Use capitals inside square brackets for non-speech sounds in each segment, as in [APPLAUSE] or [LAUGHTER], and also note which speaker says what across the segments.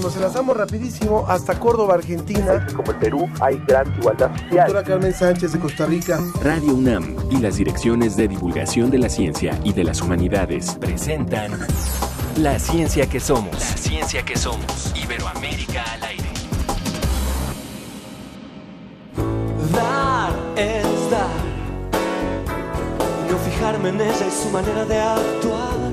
Speaker 1: nos enlazamos rapidísimo hasta Córdoba, Argentina.
Speaker 2: Como el Perú hay gran igualdad social.
Speaker 1: Doctora Carmen Sánchez de Costa Rica.
Speaker 3: Radio UNAM y las direcciones de divulgación de la ciencia y de las humanidades presentan La ciencia que somos. La ciencia que somos. Iberoamérica al aire.
Speaker 4: Dar es dar. Y no fijarme en ella y su manera de actuar.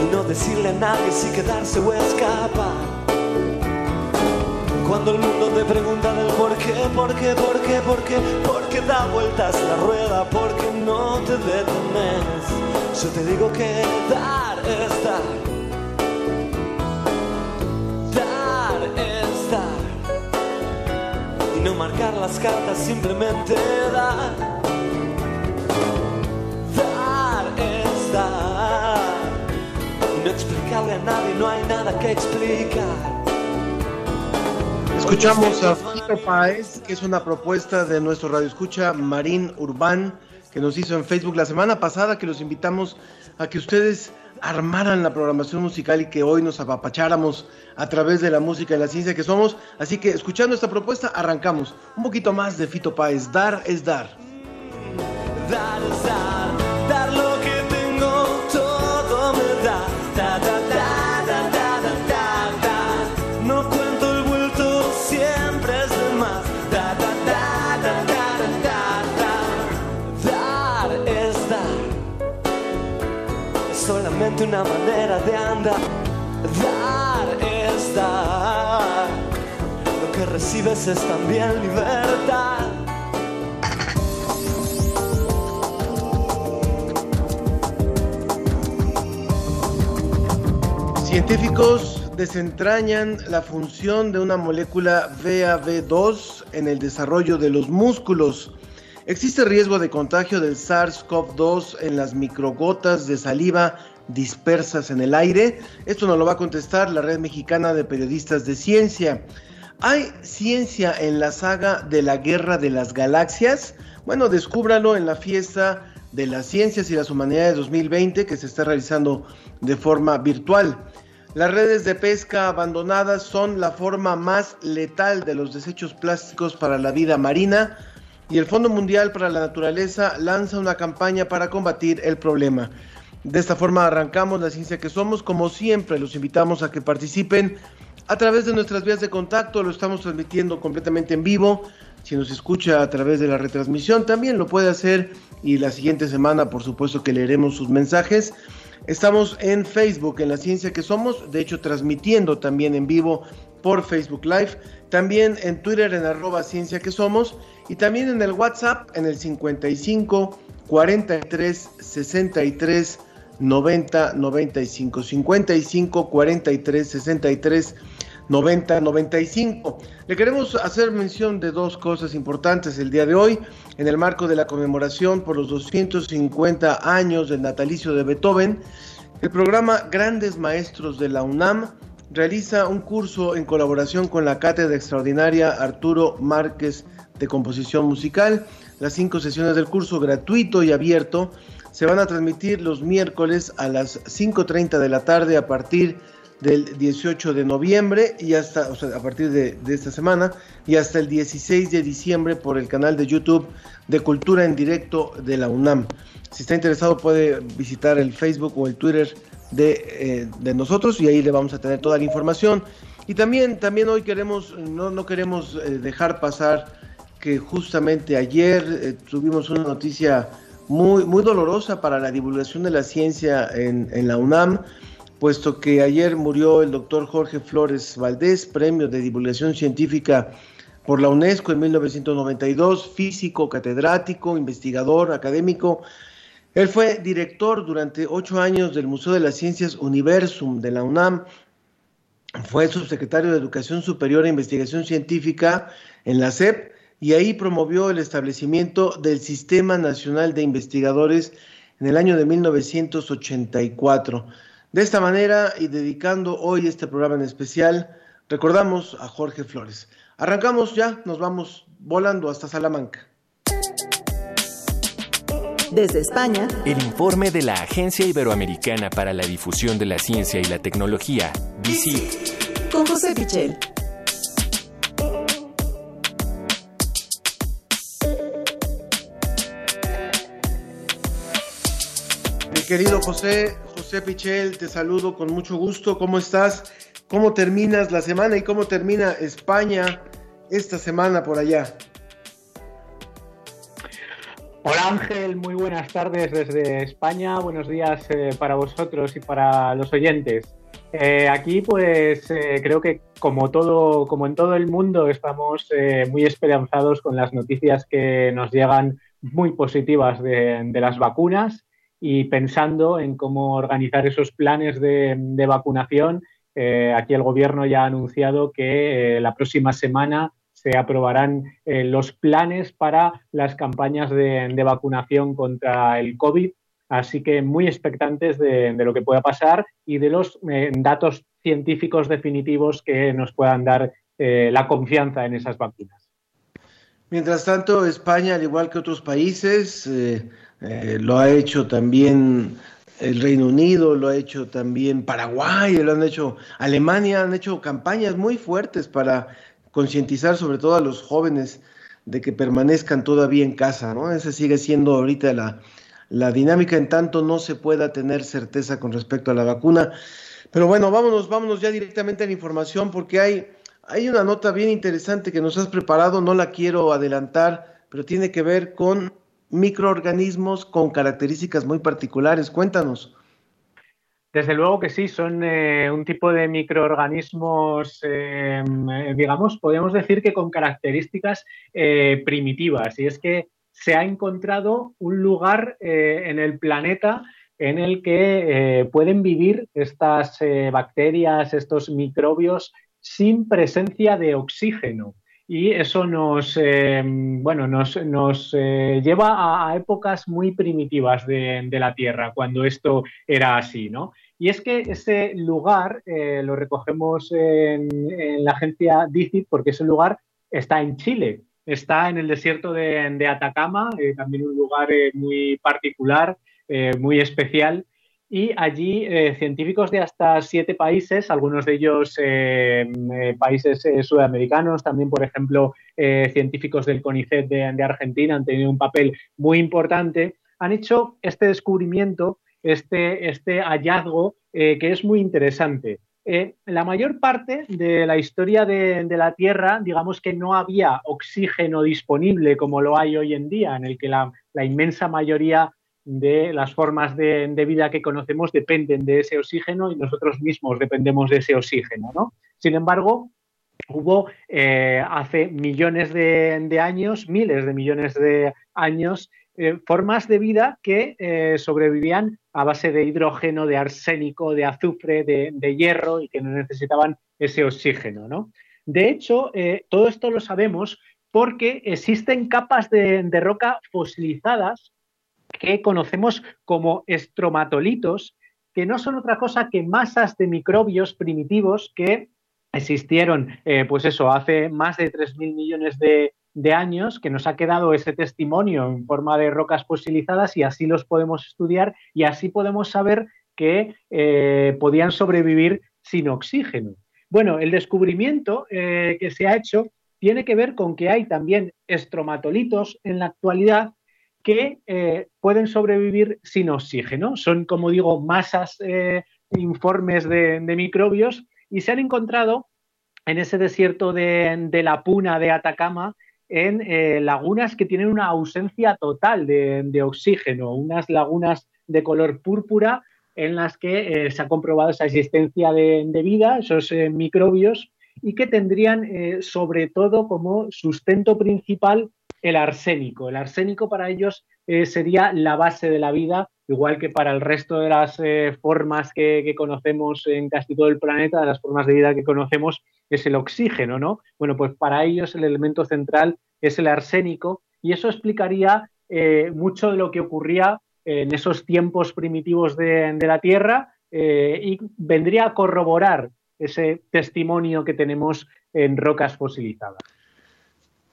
Speaker 4: Y no decirle a nadie si quedarse o escapar. Cuando el mundo te pregunta del por qué, por qué, por qué, por qué, por qué da vueltas la rueda, porque no te detenes. Yo te digo que dar es dar. Dar es dar. Y no marcar las cartas, simplemente. Dar no explicarle a nadie, no hay nada que explicar.
Speaker 1: Escuchamos a Fito Páez, que es una propuesta de nuestro radio escucha Marín Urbán, que nos hizo en Facebook la semana pasada, que los invitamos a que ustedes armaran la programación musical y que hoy nos apapacháramos a través de la música y la ciencia que somos. Así que escuchando esta propuesta, arrancamos un poquito más de Fito Páez. Dar es dar.
Speaker 4: Dar es dar, solamente una manera de andar. Dar es dar. Lo que recibes es también libertad.
Speaker 1: Científicos desentrañan la función de una molécula VAV2 en el desarrollo de los músculos. Existe riesgo de contagio del SARS-CoV-2 en las microgotas de saliva dispersas en el aire. Esto nos lo va a contestar la Red Mexicana de Periodistas de Ciencia. ¿Hay ciencia en la saga de la Guerra de las Galaxias? Bueno, descúbralo en la fiesta de las Ciencias y las Humanidades 2020 que se está realizando de forma virtual. Las redes de pesca abandonadas son la forma más letal de los desechos plásticos para la vida marina y el Fondo Mundial para la Naturaleza lanza una campaña para combatir el problema. De esta forma arrancamos la ciencia que somos. Como siempre, los invitamos a que participen a través de nuestras vías de contacto. Lo estamos transmitiendo completamente en vivo. Si nos escucha a través de la retransmisión, también lo puede hacer. Y la siguiente semana, por supuesto, que leeremos sus mensajes. Estamos en Facebook, en la ciencia que somos, de hecho transmitiendo también en vivo por Facebook Live, también en Twitter en arroba ciencia que somos y también en el WhatsApp en el 55 43 63 90 95 55 43 63 90 95. Le queremos hacer mención de dos cosas importantes el día de hoy en el marco de la conmemoración por los 250 años del natalicio de Beethoven. El programa Grandes Maestros de la UNAM realiza un curso en colaboración con la Cátedra Extraordinaria Arturo Márquez de Composición Musical. Las cinco sesiones del curso gratuito y abierto se van a transmitir los miércoles a las 5.30 de la tarde a partir del 18 de noviembre y hasta, a partir de, de, esta semana y hasta el 16 de diciembre por el canal de YouTube de Cultura en Directo de la UNAM. Si está interesado puede visitar el Facebook o el Twitter de, eh, de nosotros y ahí le vamos a tener toda la información. Y también, también hoy queremos, no, no queremos eh, dejar pasar que justamente ayer eh, tuvimos una noticia muy, muy dolorosa para la divulgación de la ciencia en, en la UNAM puesto que ayer murió el doctor Jorge Flores Valdés, premio de divulgación científica por la UNESCO en 1992, físico, catedrático, investigador, académico. Él fue director durante ocho años del Museo de las Ciencias Universum de la UNAM, fue subsecretario de Educación Superior e Investigación Científica en la SEP y ahí promovió el establecimiento del Sistema Nacional de Investigadores en el año de 1984. De esta manera y dedicando hoy este programa en especial, recordamos a Jorge Flores. Arrancamos ya, nos vamos volando hasta Salamanca.
Speaker 5: Desde España,
Speaker 3: el informe de la Agencia Iberoamericana para la Difusión de la Ciencia y la Tecnología, DICIT.
Speaker 5: Con José Pichel.
Speaker 1: Mi querido José, José Pichel, te saludo con mucho gusto. ¿Cómo estás? ¿Cómo terminas la semana y cómo termina España esta semana por allá?
Speaker 6: Hola Ángel, muy buenas tardes desde España, buenos días eh, para vosotros y para los oyentes. Eh, aquí pues eh, creo que como todo, como en todo el mundo, estamos muy esperanzados con las noticias que nos llegan muy positivas de, las vacunas y pensando en cómo organizar esos planes de, de vacunación. aquí el gobierno ya ha anunciado que la próxima semana se aprobarán eh, los planes para las campañas de, vacunación contra el COVID. Así que muy expectantes de, lo que pueda pasar y de los eh, datos científicos definitivos que nos puedan dar eh, la confianza en esas vacunas.
Speaker 1: Mientras tanto, España, al igual que otros países, lo ha hecho también el Reino Unido, lo ha hecho también Paraguay, lo han hecho Alemania, han hecho campañas muy fuertes para concientizar sobre todo a los jóvenes de que permanezcan todavía en casa, ¿no? Esa sigue siendo ahorita la, la dinámica, en tanto no se pueda tener certeza con respecto a la vacuna. Pero bueno, vámonos, vámonos ya directamente a la información porque hay, hay una nota bien interesante que nos has preparado, no la quiero adelantar, pero tiene que ver con microorganismos con características muy particulares. Cuéntanos.
Speaker 6: Desde luego que sí, son eh, un tipo de microorganismos, eh, digamos, podemos decir que con características eh, primitivas. Y es que se ha encontrado un lugar en el planeta en el que pueden vivir estas bacterias, estos microbios, sin presencia de oxígeno y eso nos, bueno, nos, lleva a, épocas muy primitivas de, de, la Tierra, cuando esto era así, ¿no? Y es que ese lugar eh, lo recogemos en, la agencia DICIT porque ese lugar está en Chile, está en el desierto de, Atacama, eh, también un lugar eh, muy particular, muy especial. Y allí científicos de hasta siete países, algunos de ellos países sudamericanos, también, por ejemplo, científicos del CONICET de, de Argentina han tenido un papel muy importante, han hecho este descubrimiento este, este hallazgo eh, que es muy interesante. Eh, la mayor parte de la historia de, la Tierra, digamos que no había oxígeno disponible como lo hay hoy en día, en el que la, inmensa mayoría de las formas de, vida que conocemos dependen de ese oxígeno y nosotros mismos dependemos de ese oxígeno. ¿no? Sin embargo, hubo eh, hace millones de, años, miles de millones de años, eh, formas de vida que eh, sobrevivían a base de hidrógeno, de arsénico, de azufre, de, hierro y que no necesitaban ese oxígeno. ¿no? De hecho, eh, todo esto lo sabemos porque existen capas de, roca fosilizadas que conocemos como estromatolitos, que no son otra cosa que masas de microbios primitivos que existieron, pues eso, hace más de 3.000 millones de, de años que nos ha quedado ese testimonio en forma de rocas fosilizadas y así los podemos estudiar y así podemos saber que eh, podían sobrevivir sin oxígeno. Bueno, el descubrimiento eh, que se ha hecho tiene que ver con que hay también estromatolitos en la actualidad que eh, pueden sobrevivir sin oxígeno. Son, como digo, masas informes de, microbios y se han encontrado en ese desierto de, de la Puna de Atacama en eh, lagunas que tienen una ausencia total de, oxígeno, unas lagunas de color púrpura en las que eh, se ha comprobado esa existencia de, vida, esos eh, microbios, y que tendrían sobre todo como sustento principal el arsénico. El arsénico para ellos sería la base de la vida, igual que para el resto de las formas que, que, conocemos en casi todo el planeta, de las formas de vida que conocemos, es el oxígeno, ¿no? Bueno, pues para ellos el elemento central es el arsénico y eso explicaría eh, mucho de lo que ocurría en esos tiempos primitivos de, la Tierra eh, y vendría a corroborar ese testimonio que tenemos en rocas fosilizadas.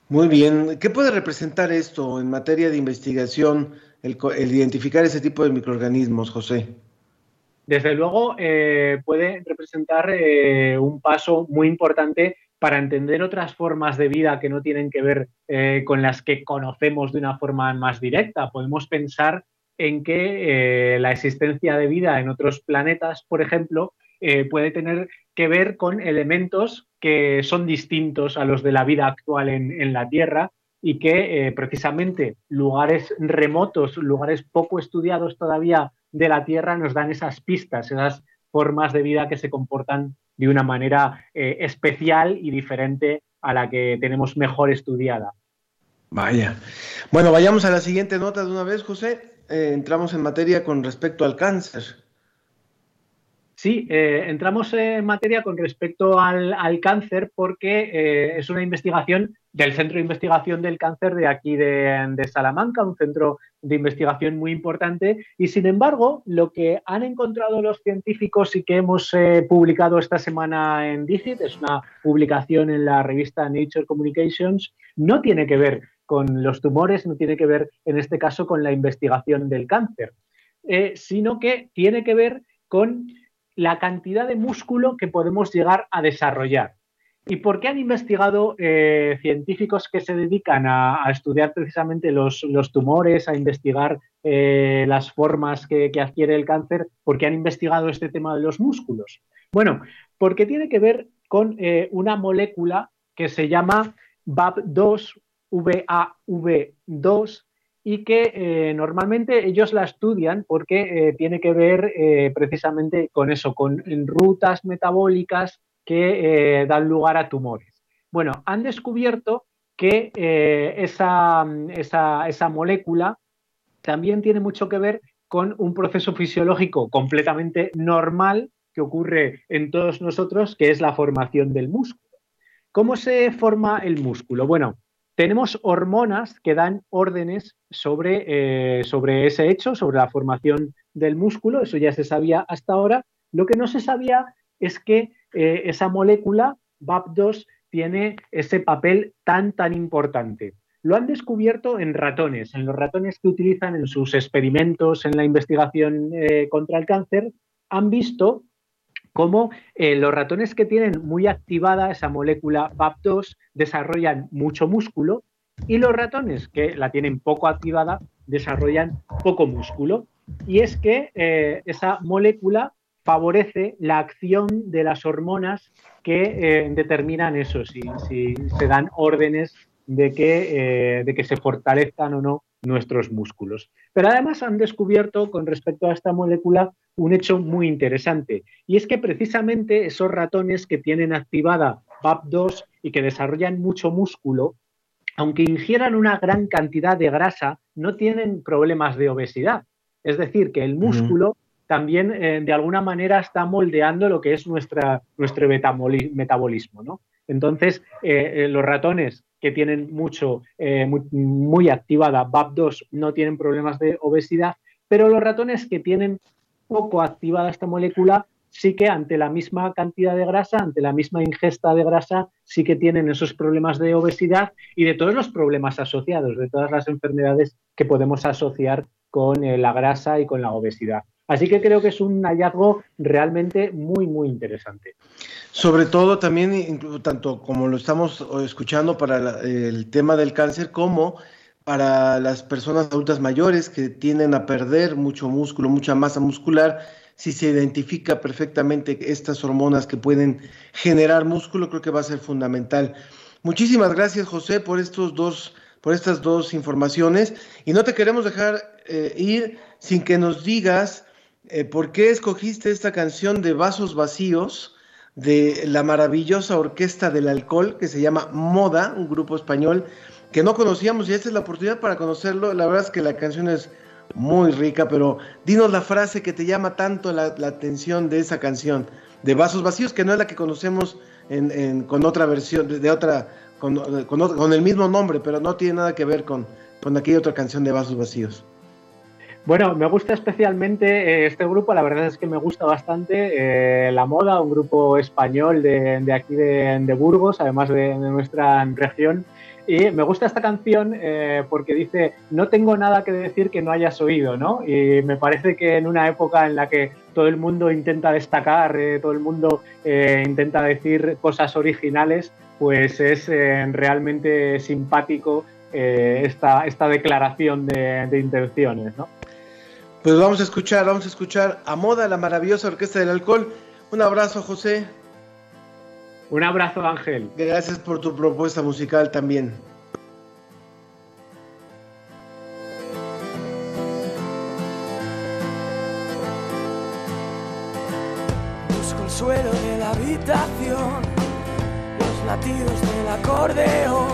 Speaker 1: Muy bien, ¿qué puede representar esto en materia de investigación el, identificar ese tipo de microorganismos, José?
Speaker 6: Desde luego eh, puede representar eh, un paso muy importante para entender otras formas de vida que no tienen que ver eh, con las que conocemos de una forma más directa. Podemos pensar en que la existencia de vida en otros planetas, por ejemplo, puede tener que ver con elementos que son distintos a los de la vida actual en la Tierra y que precisamente lugares remotos, lugares poco estudiados todavía de la Tierra nos dan esas pistas, esas formas de vida que se comportan de una manera eh, especial y diferente a la que tenemos mejor estudiada.
Speaker 1: Vaya. Bueno, vayamos a la siguiente nota de una vez, José. Eh, entramos en materia con respecto al cáncer.
Speaker 6: Sí, entramos en materia con respecto al, cáncer porque es una investigación del Centro de Investigación del Cáncer de aquí de, Salamanca, un centro de investigación muy importante. Y sin embargo, lo que han encontrado los científicos y que hemos eh, publicado esta semana en Digit, es una publicación en la revista Nature Communications, no tiene que ver con los tumores, no tiene que ver en este caso con la investigación del cáncer, eh, sino que tiene que ver con la cantidad de músculo que podemos llegar a desarrollar. ¿Y por qué han investigado eh, científicos que se dedican a, estudiar precisamente los, tumores, a investigar eh, las formas que, adquiere el cáncer? ¿Por qué han investigado este tema de los músculos? Bueno, porque tiene que ver con eh, una molécula que se llama VAV2, VAV2, y que normalmente ellos la estudian porque tiene que ver precisamente con eso, con rutas metabólicas que eh, dan lugar a tumores. Bueno, han descubierto que eh, esa, esa, molécula también tiene mucho que ver con un proceso fisiológico completamente normal que ocurre en todos nosotros, que es la formación del músculo. ¿Cómo se forma el músculo? Bueno, tenemos hormonas que dan órdenes sobre, eh, sobre, ese hecho, sobre la formación del músculo, eso ya se sabía hasta ahora. Lo que no se sabía es que eh, esa molécula, VAP2, tiene ese papel tan, tan importante. Lo han descubierto en ratones, en los ratones que utilizan en sus experimentos en la investigación eh, contra el cáncer, han visto cómo eh, los ratones que tienen muy activada esa molécula VAP2 desarrollan mucho músculo y los ratones que la tienen poco activada desarrollan poco músculo. Y es que esa molécula favorece la acción de las hormonas que eh, determinan eso, si, se dan órdenes de que, eh, de que se fortalezcan o no nuestros músculos. Pero además han descubierto con respecto a esta molécula un hecho muy interesante, y es que precisamente esos ratones que tienen activada VAP2 y que desarrollan mucho músculo, aunque ingieran una gran cantidad de grasa, no tienen problemas de obesidad. Es decir, que el músculo también eh, de alguna manera está moldeando lo que es nuestro metabolismo. ¿no? Entonces, eh, eh, los ratones que tienen mucho, muy, activada VAP2 no tienen problemas de obesidad, pero los ratones que tienen poco activada esta molécula sí que ante la misma cantidad de grasa, ante la misma ingesta de grasa, sí que tienen esos problemas de obesidad y de todos los problemas asociados, de todas las enfermedades que podemos asociar con la grasa y con la obesidad. Así que creo que es un hallazgo realmente muy, muy interesante.
Speaker 1: Sobre todo también, tanto como lo estamos escuchando para el tema del cáncer, como para las personas adultas mayores que tienden a perder mucho músculo, mucha masa muscular, si se identifica perfectamente estas hormonas que pueden generar músculo, creo que va a ser fundamental. Muchísimas gracias, José, por estos dos, por estas dos informaciones. Y no te queremos dejar eh, ir sin que nos digas eh, ¿por qué escogiste esta canción de Vasos Vacíos de la maravillosa Orquesta del Alcohol que se llama Moda, un grupo español que no conocíamos y esta es la oportunidad para conocerlo? La verdad es que la canción es muy rica, pero dinos la frase que te llama tanto la, atención de esa canción de Vasos Vacíos, que no es la que conocemos con otra versión, de, otra, con, el mismo nombre, pero no tiene nada que ver con, con aquella otra canción de Vasos Vacíos.
Speaker 6: Bueno, me gusta especialmente eh, este grupo, la verdad es que me gusta bastante eh, La Moda, un grupo español de, aquí de, Burgos, además de, nuestra región. Y me gusta esta canción eh, porque dice, no tengo nada que decir que no hayas oído, ¿no? Y me parece que en una época en la que todo el mundo intenta destacar, eh, todo el mundo eh, intenta decir cosas originales, pues es realmente simpático esta, esta declaración de, de intenciones, ¿no?
Speaker 1: Pues vamos a escuchar, vamos a escuchar a Moda, la maravillosa Orquesta del Alcohol. Un abrazo, José.
Speaker 6: Un abrazo, Ángel.
Speaker 1: Gracias por tu propuesta musical también.
Speaker 5: Busco el suelo de la habitación, los latidos del acordeón.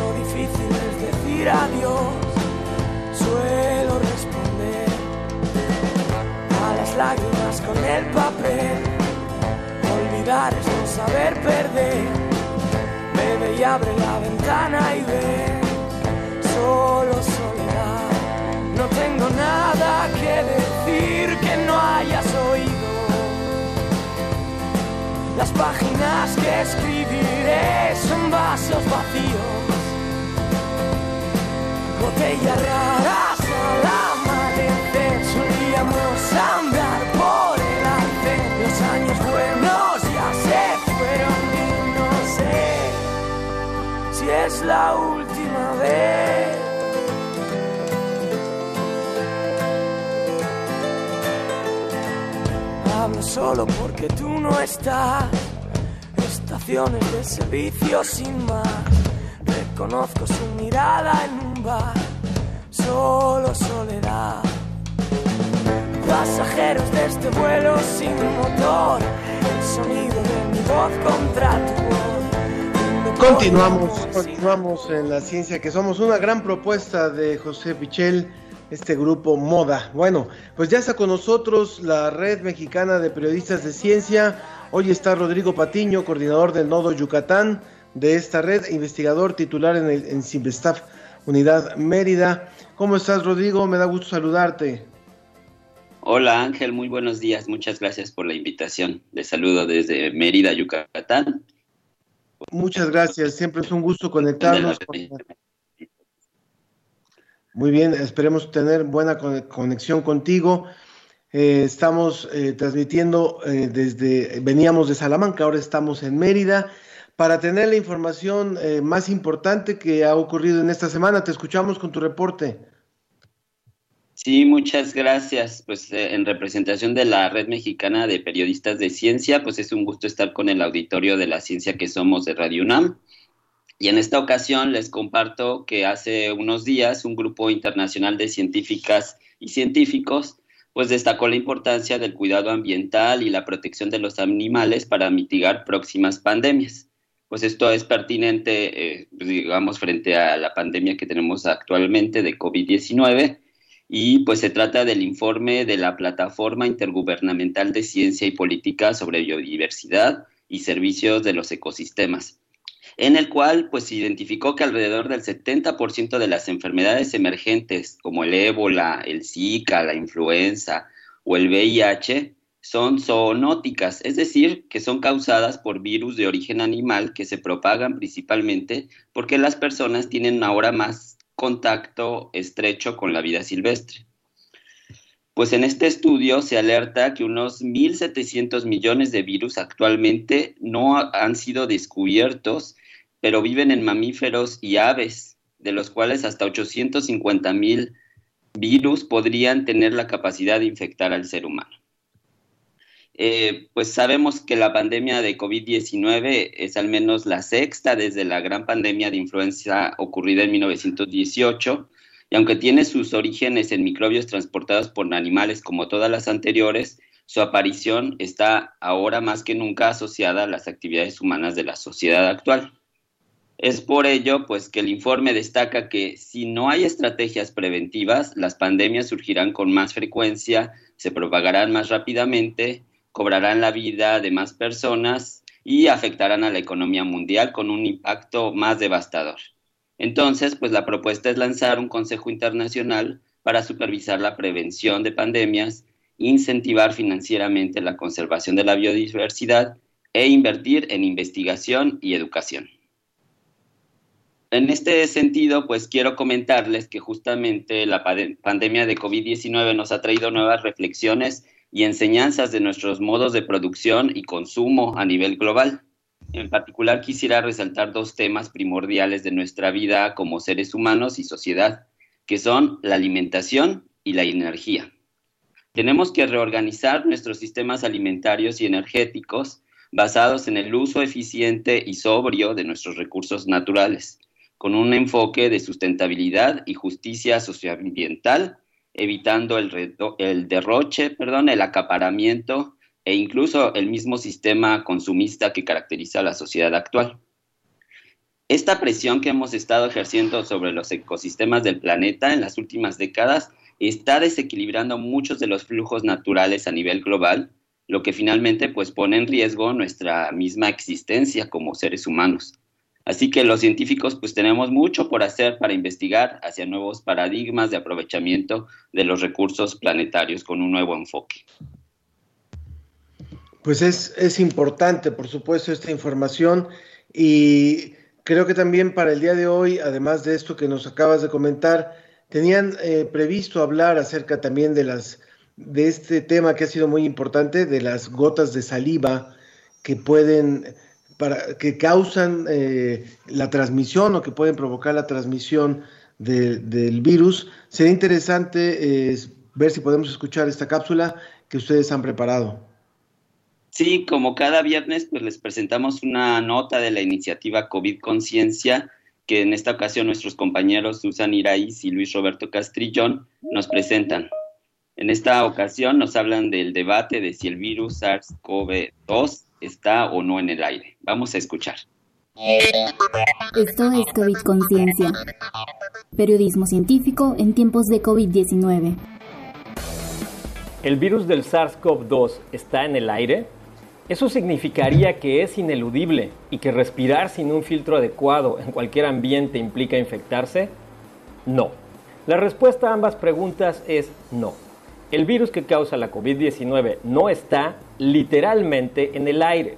Speaker 5: Lo difícil es decir adiós. Suelo lágrimas con el papel. Olvidar es no saber perder. Bebe y abre la ventana y ve. Solo soledad. No tengo nada que decir que no hayas oído. Las páginas que escribiré son vasos vacíos. Botellas raras la última vez. Hablo solo porque tú no estás. Estaciones de servicio sin más. Reconozco su mirada en un bar. Solo soledad. Pasajeros de este vuelo sin motor. El sonido de mi voz contra tu voz
Speaker 1: Continuamos, continuamos en la ciencia que somos una gran propuesta de José Pichel, este grupo Moda. Bueno, pues ya está con nosotros la Red Mexicana de Periodistas de Ciencia. Hoy está Rodrigo Patiño, coordinador del Nodo Yucatán de esta red, investigador titular en, el, en Unidad Mérida. ¿Cómo estás, Rodrigo? Me da gusto saludarte.
Speaker 7: Hola Ángel, muy buenos días. Muchas gracias por la invitación. Les saludo desde Mérida, Yucatán
Speaker 1: Muchas gracias, siempre es un gusto conectarnos. Muy bien, esperemos tener buena conexión contigo. Eh, estamos eh, transmitiendo eh, desde, veníamos de Salamanca, ahora estamos en Mérida. Para tener la información más importante que ha ocurrido en esta semana, te escuchamos con tu reporte.
Speaker 7: Sí, muchas gracias. Pues eh, en representación de la Red Mexicana de Periodistas de Ciencia, pues es un gusto estar con el auditorio de la ciencia que somos de Radio UNAM. Y en esta ocasión les comparto que hace unos días un grupo internacional de científicas y científicos pues destacó la importancia del cuidado ambiental y la protección de los animales para mitigar próximas pandemias. Pues esto es pertinente, eh, digamos, frente a la pandemia que tenemos actualmente de COVID-19 y pues se trata del informe de la Plataforma Intergubernamental de Ciencia y Política sobre Biodiversidad y Servicios de los Ecosistemas, en el cual pues se identificó que alrededor del 70% de las enfermedades emergentes como el ébola, el Zika, la influenza o el VIH son zoonóticas, es decir, que son causadas por virus de origen animal que se propagan principalmente porque las personas tienen ahora más contacto estrecho con la vida silvestre. Pues en este estudio se alerta que unos 1.700 millones de virus actualmente no han sido descubiertos, pero viven en mamíferos y aves, de los cuales hasta 850 mil virus podrían tener la capacidad de infectar al ser humano. Eh, pues sabemos que la pandemia de COVID-19 es al menos la sexta desde la gran pandemia de influenza ocurrida en 1918, y aunque tiene sus orígenes en microbios transportados por animales como todas las anteriores, su aparición está ahora más que nunca asociada a las actividades humanas de la sociedad actual. Es por ello, pues, que el informe destaca que si no hay estrategias preventivas, las pandemias surgirán con más frecuencia, se propagarán más rápidamente cobrarán la vida de más personas y afectarán a la economía mundial con un impacto más devastador. Entonces, pues la propuesta es lanzar un Consejo Internacional para supervisar la prevención de pandemias, incentivar financieramente la conservación de la biodiversidad e invertir en investigación y educación. En este sentido, pues quiero comentarles que justamente la pandemia de COVID-19 nos ha traído nuevas reflexiones y enseñanzas de nuestros modos de producción y consumo a nivel global. En particular, quisiera resaltar dos temas primordiales de nuestra vida como seres humanos y sociedad, que son la alimentación y la energía. Tenemos que reorganizar nuestros sistemas alimentarios y energéticos basados en el uso eficiente y sobrio de nuestros recursos naturales, con un enfoque de sustentabilidad y justicia socioambiental, evitando el, derroche, perdón, el acaparamiento e incluso el mismo sistema consumista que caracteriza a la sociedad actual. Esta presión que hemos estado ejerciendo sobre los ecosistemas del planeta en las últimas décadas está desequilibrando muchos de los flujos naturales a nivel global, lo que finalmente pues pone en riesgo nuestra misma existencia como seres humanos. Así que los científicos pues tenemos mucho por hacer para investigar hacia nuevos paradigmas de aprovechamiento de los recursos planetarios con un nuevo enfoque.
Speaker 1: Pues es, es importante, por supuesto, esta información y creo que también para el día de hoy, además de esto que nos acabas de comentar, tenían eh, previsto hablar acerca también de las de este tema que ha sido muy importante, de las gotas de saliva que pueden, para, que causan eh, la transmisión o que pueden provocar la transmisión del virus. Sería interesante eh, ver si podemos escuchar esta cápsula que ustedes han preparado.
Speaker 7: Sí, como cada viernes, pues les presentamos una nota de la iniciativa COVID Conciencia que en esta ocasión nuestros compañeros Susan Iraíz y Luis Roberto Castrillón nos presentan. En esta ocasión nos hablan del debate de si el virus SARS-CoV-2 está o no en el aire. Vamos a escuchar.
Speaker 8: Esto es COVID Conciencia, periodismo científico en tiempos de COVID-19.
Speaker 9: ¿El virus del SARS-CoV-2 está en el aire? Eso significaría que es ineludible y que respirar sin un filtro adecuado en cualquier ambiente implica infectarse? No. La respuesta a ambas preguntas es no. El virus que causa la COVID-19 no está literalmente en el aire,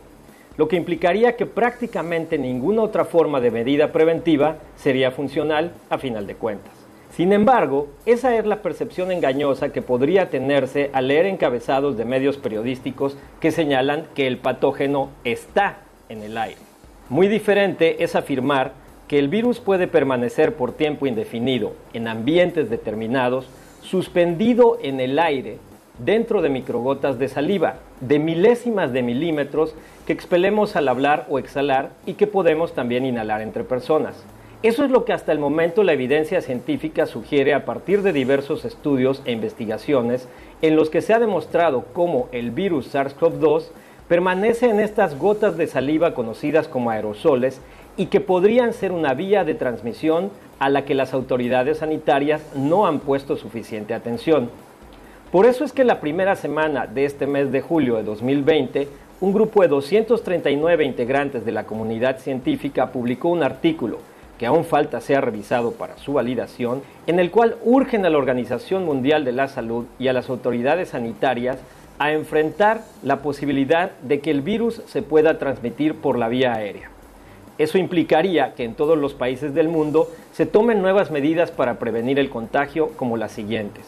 Speaker 9: lo que implicaría que prácticamente ninguna otra forma de medida preventiva sería funcional a final de cuentas. Sin embargo, esa es la percepción engañosa que podría tenerse al leer encabezados de medios periodísticos que señalan que el patógeno está en el aire. Muy diferente es afirmar que el virus puede permanecer por tiempo indefinido en ambientes determinados, suspendido en el aire dentro de microgotas de saliva, de milésimas de milímetros que expelemos al hablar o exhalar y que podemos también inhalar entre personas. Eso es lo que hasta el momento la evidencia científica sugiere a partir de diversos estudios e investigaciones en los que se ha demostrado cómo el virus SARS-CoV-2 permanece en estas gotas de saliva conocidas como aerosoles y que podrían ser una vía de transmisión a la que las autoridades sanitarias no han puesto suficiente atención. Por eso es que la primera semana de este mes de julio de 2020, un grupo de 239 integrantes de la comunidad científica publicó un artículo que aún falta sea revisado para su validación, en el cual urgen a la Organización Mundial de la Salud y a las autoridades sanitarias a enfrentar la posibilidad de que el virus se pueda transmitir por la vía aérea. Eso implicaría que en todos los países del mundo se tomen nuevas medidas para prevenir el contagio como las siguientes.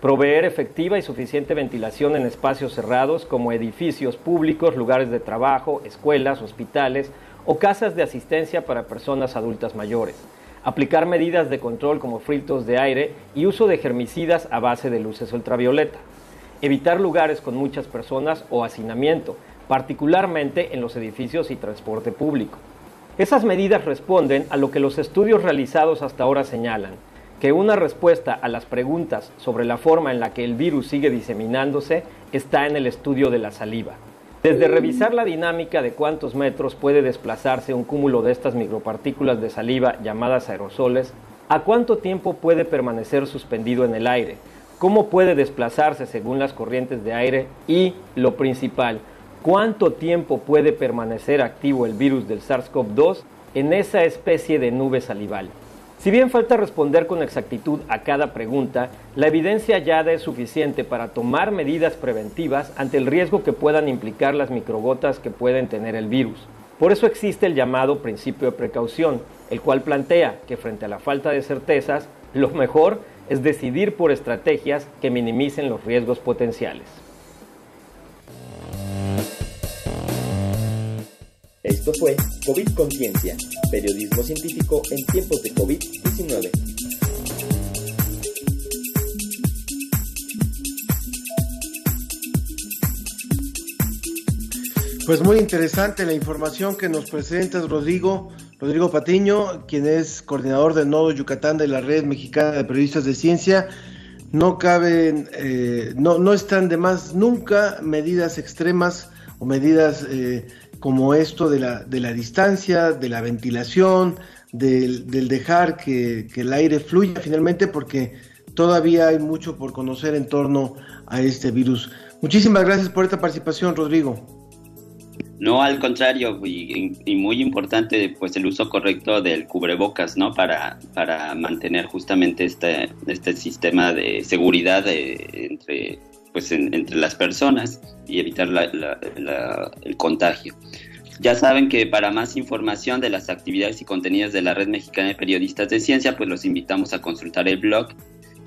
Speaker 9: Proveer efectiva y suficiente ventilación en espacios cerrados como edificios públicos, lugares de trabajo, escuelas, hospitales, o casas de asistencia para personas adultas mayores. Aplicar medidas de control como filtros de aire y uso de germicidas a base de luces ultravioleta. Evitar lugares con muchas personas o hacinamiento, particularmente en los edificios y transporte público. Esas medidas responden a lo que los estudios realizados hasta ahora señalan, que una respuesta a las preguntas sobre la forma en la que el virus sigue diseminándose está en el estudio de la saliva. Desde revisar la dinámica de cuántos metros puede desplazarse un cúmulo de estas micropartículas de saliva llamadas aerosoles, a cuánto tiempo puede permanecer suspendido en el aire, cómo puede desplazarse según las corrientes de aire y, lo principal, cuánto tiempo puede permanecer activo el virus del SARS-CoV-2 en esa especie de nube salival. Si bien falta responder con exactitud a cada pregunta, la evidencia hallada es suficiente para tomar medidas preventivas ante el riesgo que puedan implicar las microgotas que pueden tener el virus. Por eso existe el llamado principio de precaución, el cual plantea que frente a la falta de certezas, lo mejor es decidir por estrategias que minimicen los riesgos potenciales.
Speaker 3: Esto fue COVID Conciencia, periodismo científico en tiempos de COVID-19.
Speaker 1: Pues muy interesante la información que nos presentas, Rodrigo. Rodrigo Patiño, quien es coordinador del Nodo Yucatán de la Red Mexicana de Periodistas de Ciencia. No caben, eh, no, no están de más nunca medidas extremas o medidas eh, como esto de la, de la distancia, de la ventilación, del, dejar que, el aire fluya finalmente, porque todavía hay mucho por conocer en torno a este virus. Muchísimas gracias por esta participación, Rodrigo.
Speaker 7: No, al contrario, y, y, muy importante, pues el uso correcto del cubrebocas, ¿no? Para, para mantener justamente este, este sistema de seguridad de, entre, pues entre las personas y evitar la, la, el contagio. Ya saben que para más información de las actividades y contenidos de la Red Mexicana de Periodistas de Ciencia, pues los invitamos a consultar el blog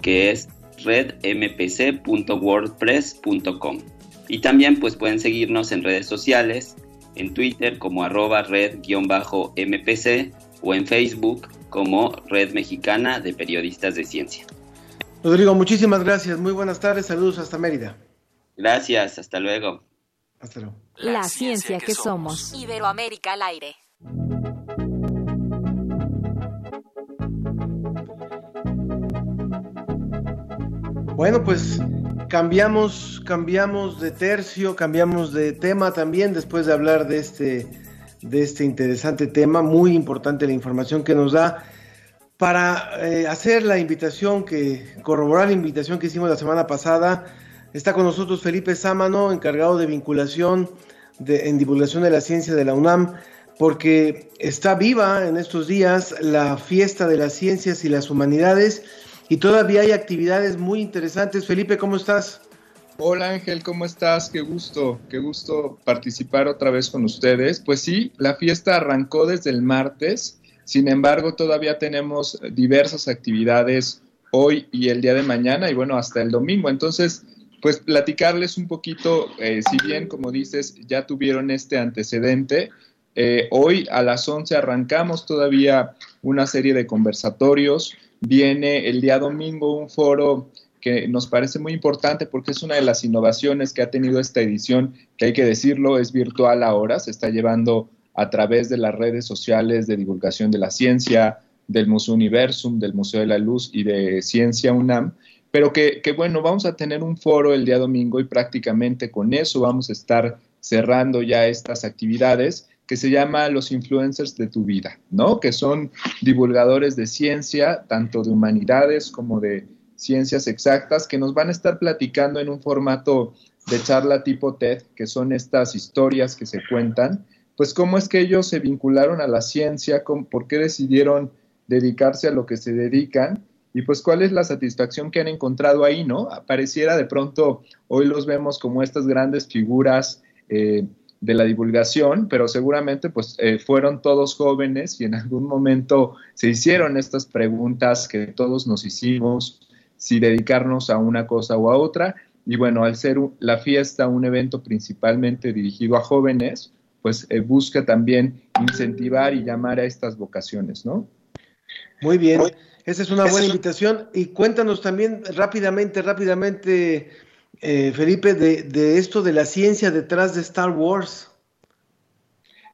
Speaker 7: que es redmpc.wordpress.com. Y también pues pueden seguirnos en redes sociales, en Twitter como arroba red-mpc o en Facebook como Red Mexicana de Periodistas de Ciencia.
Speaker 1: Rodrigo, muchísimas gracias. Muy buenas tardes. Saludos hasta Mérida.
Speaker 7: Gracias. Hasta luego.
Speaker 1: Hasta luego.
Speaker 10: La, ciencia, que, somos. Iberoamérica al aire.
Speaker 1: Bueno, pues cambiamos, cambiamos de tercio, cambiamos de tema también después de hablar de este, de este interesante tema, muy importante la información que nos da para eh, hacer la invitación que, corroborar la invitación que hicimos la semana pasada. Está con nosotros Felipe Sámano, encargado de vinculación de, en divulgación de la ciencia de la UNAM, porque está viva en estos días la fiesta de las ciencias y las humanidades y todavía hay actividades muy interesantes. Felipe, ¿cómo estás?
Speaker 11: Hola Ángel, ¿cómo estás? Qué gusto, qué gusto participar otra vez con ustedes. Pues sí, la fiesta arrancó desde el martes, sin embargo todavía tenemos diversas actividades hoy y el día de mañana y bueno, hasta el domingo. Entonces, pues platicarles un poquito, eh, si bien como dices, ya tuvieron este antecedente, eh, hoy a las 11 arrancamos todavía una serie de conversatorios viene el día domingo un foro que nos parece muy importante porque es una de las innovaciones que ha tenido esta edición, que hay que decirlo, es virtual ahora, se está llevando a través de las redes sociales de divulgación de la ciencia, del Museo Universum, del Museo de la Luz y de Ciencia UNAM, pero que, bueno, vamos a tener un foro el día domingo y prácticamente con eso vamos a estar cerrando ya estas actividades que se llama Los Influencers de tu vida, ¿no? Que son divulgadores de ciencia, tanto de humanidades como de ciencias exactas, que nos van a estar platicando en un formato de charla tipo TED, que son estas historias que se cuentan, pues cómo es que ellos se vincularon a la ciencia, por qué decidieron dedicarse a lo que se dedican y pues cuál es la satisfacción que han encontrado ahí, ¿no? Pareciera de pronto, hoy los vemos como estas grandes figuras eh, de la divulgación, pero seguramente pues eh, fueron todos jóvenes y en algún momento se hicieron estas preguntas que todos nos hicimos, si dedicarnos a una cosa o a otra. Y bueno, al ser la fiesta un evento principalmente dirigido a jóvenes, pues eh, busca también incentivar y llamar a estas vocaciones, ¿no?
Speaker 1: Muy bien, esa es una buena invitación. Y cuéntanos también rápidamente, rápidamente, eh, Felipe, de, esto de la ciencia detrás de Star Wars.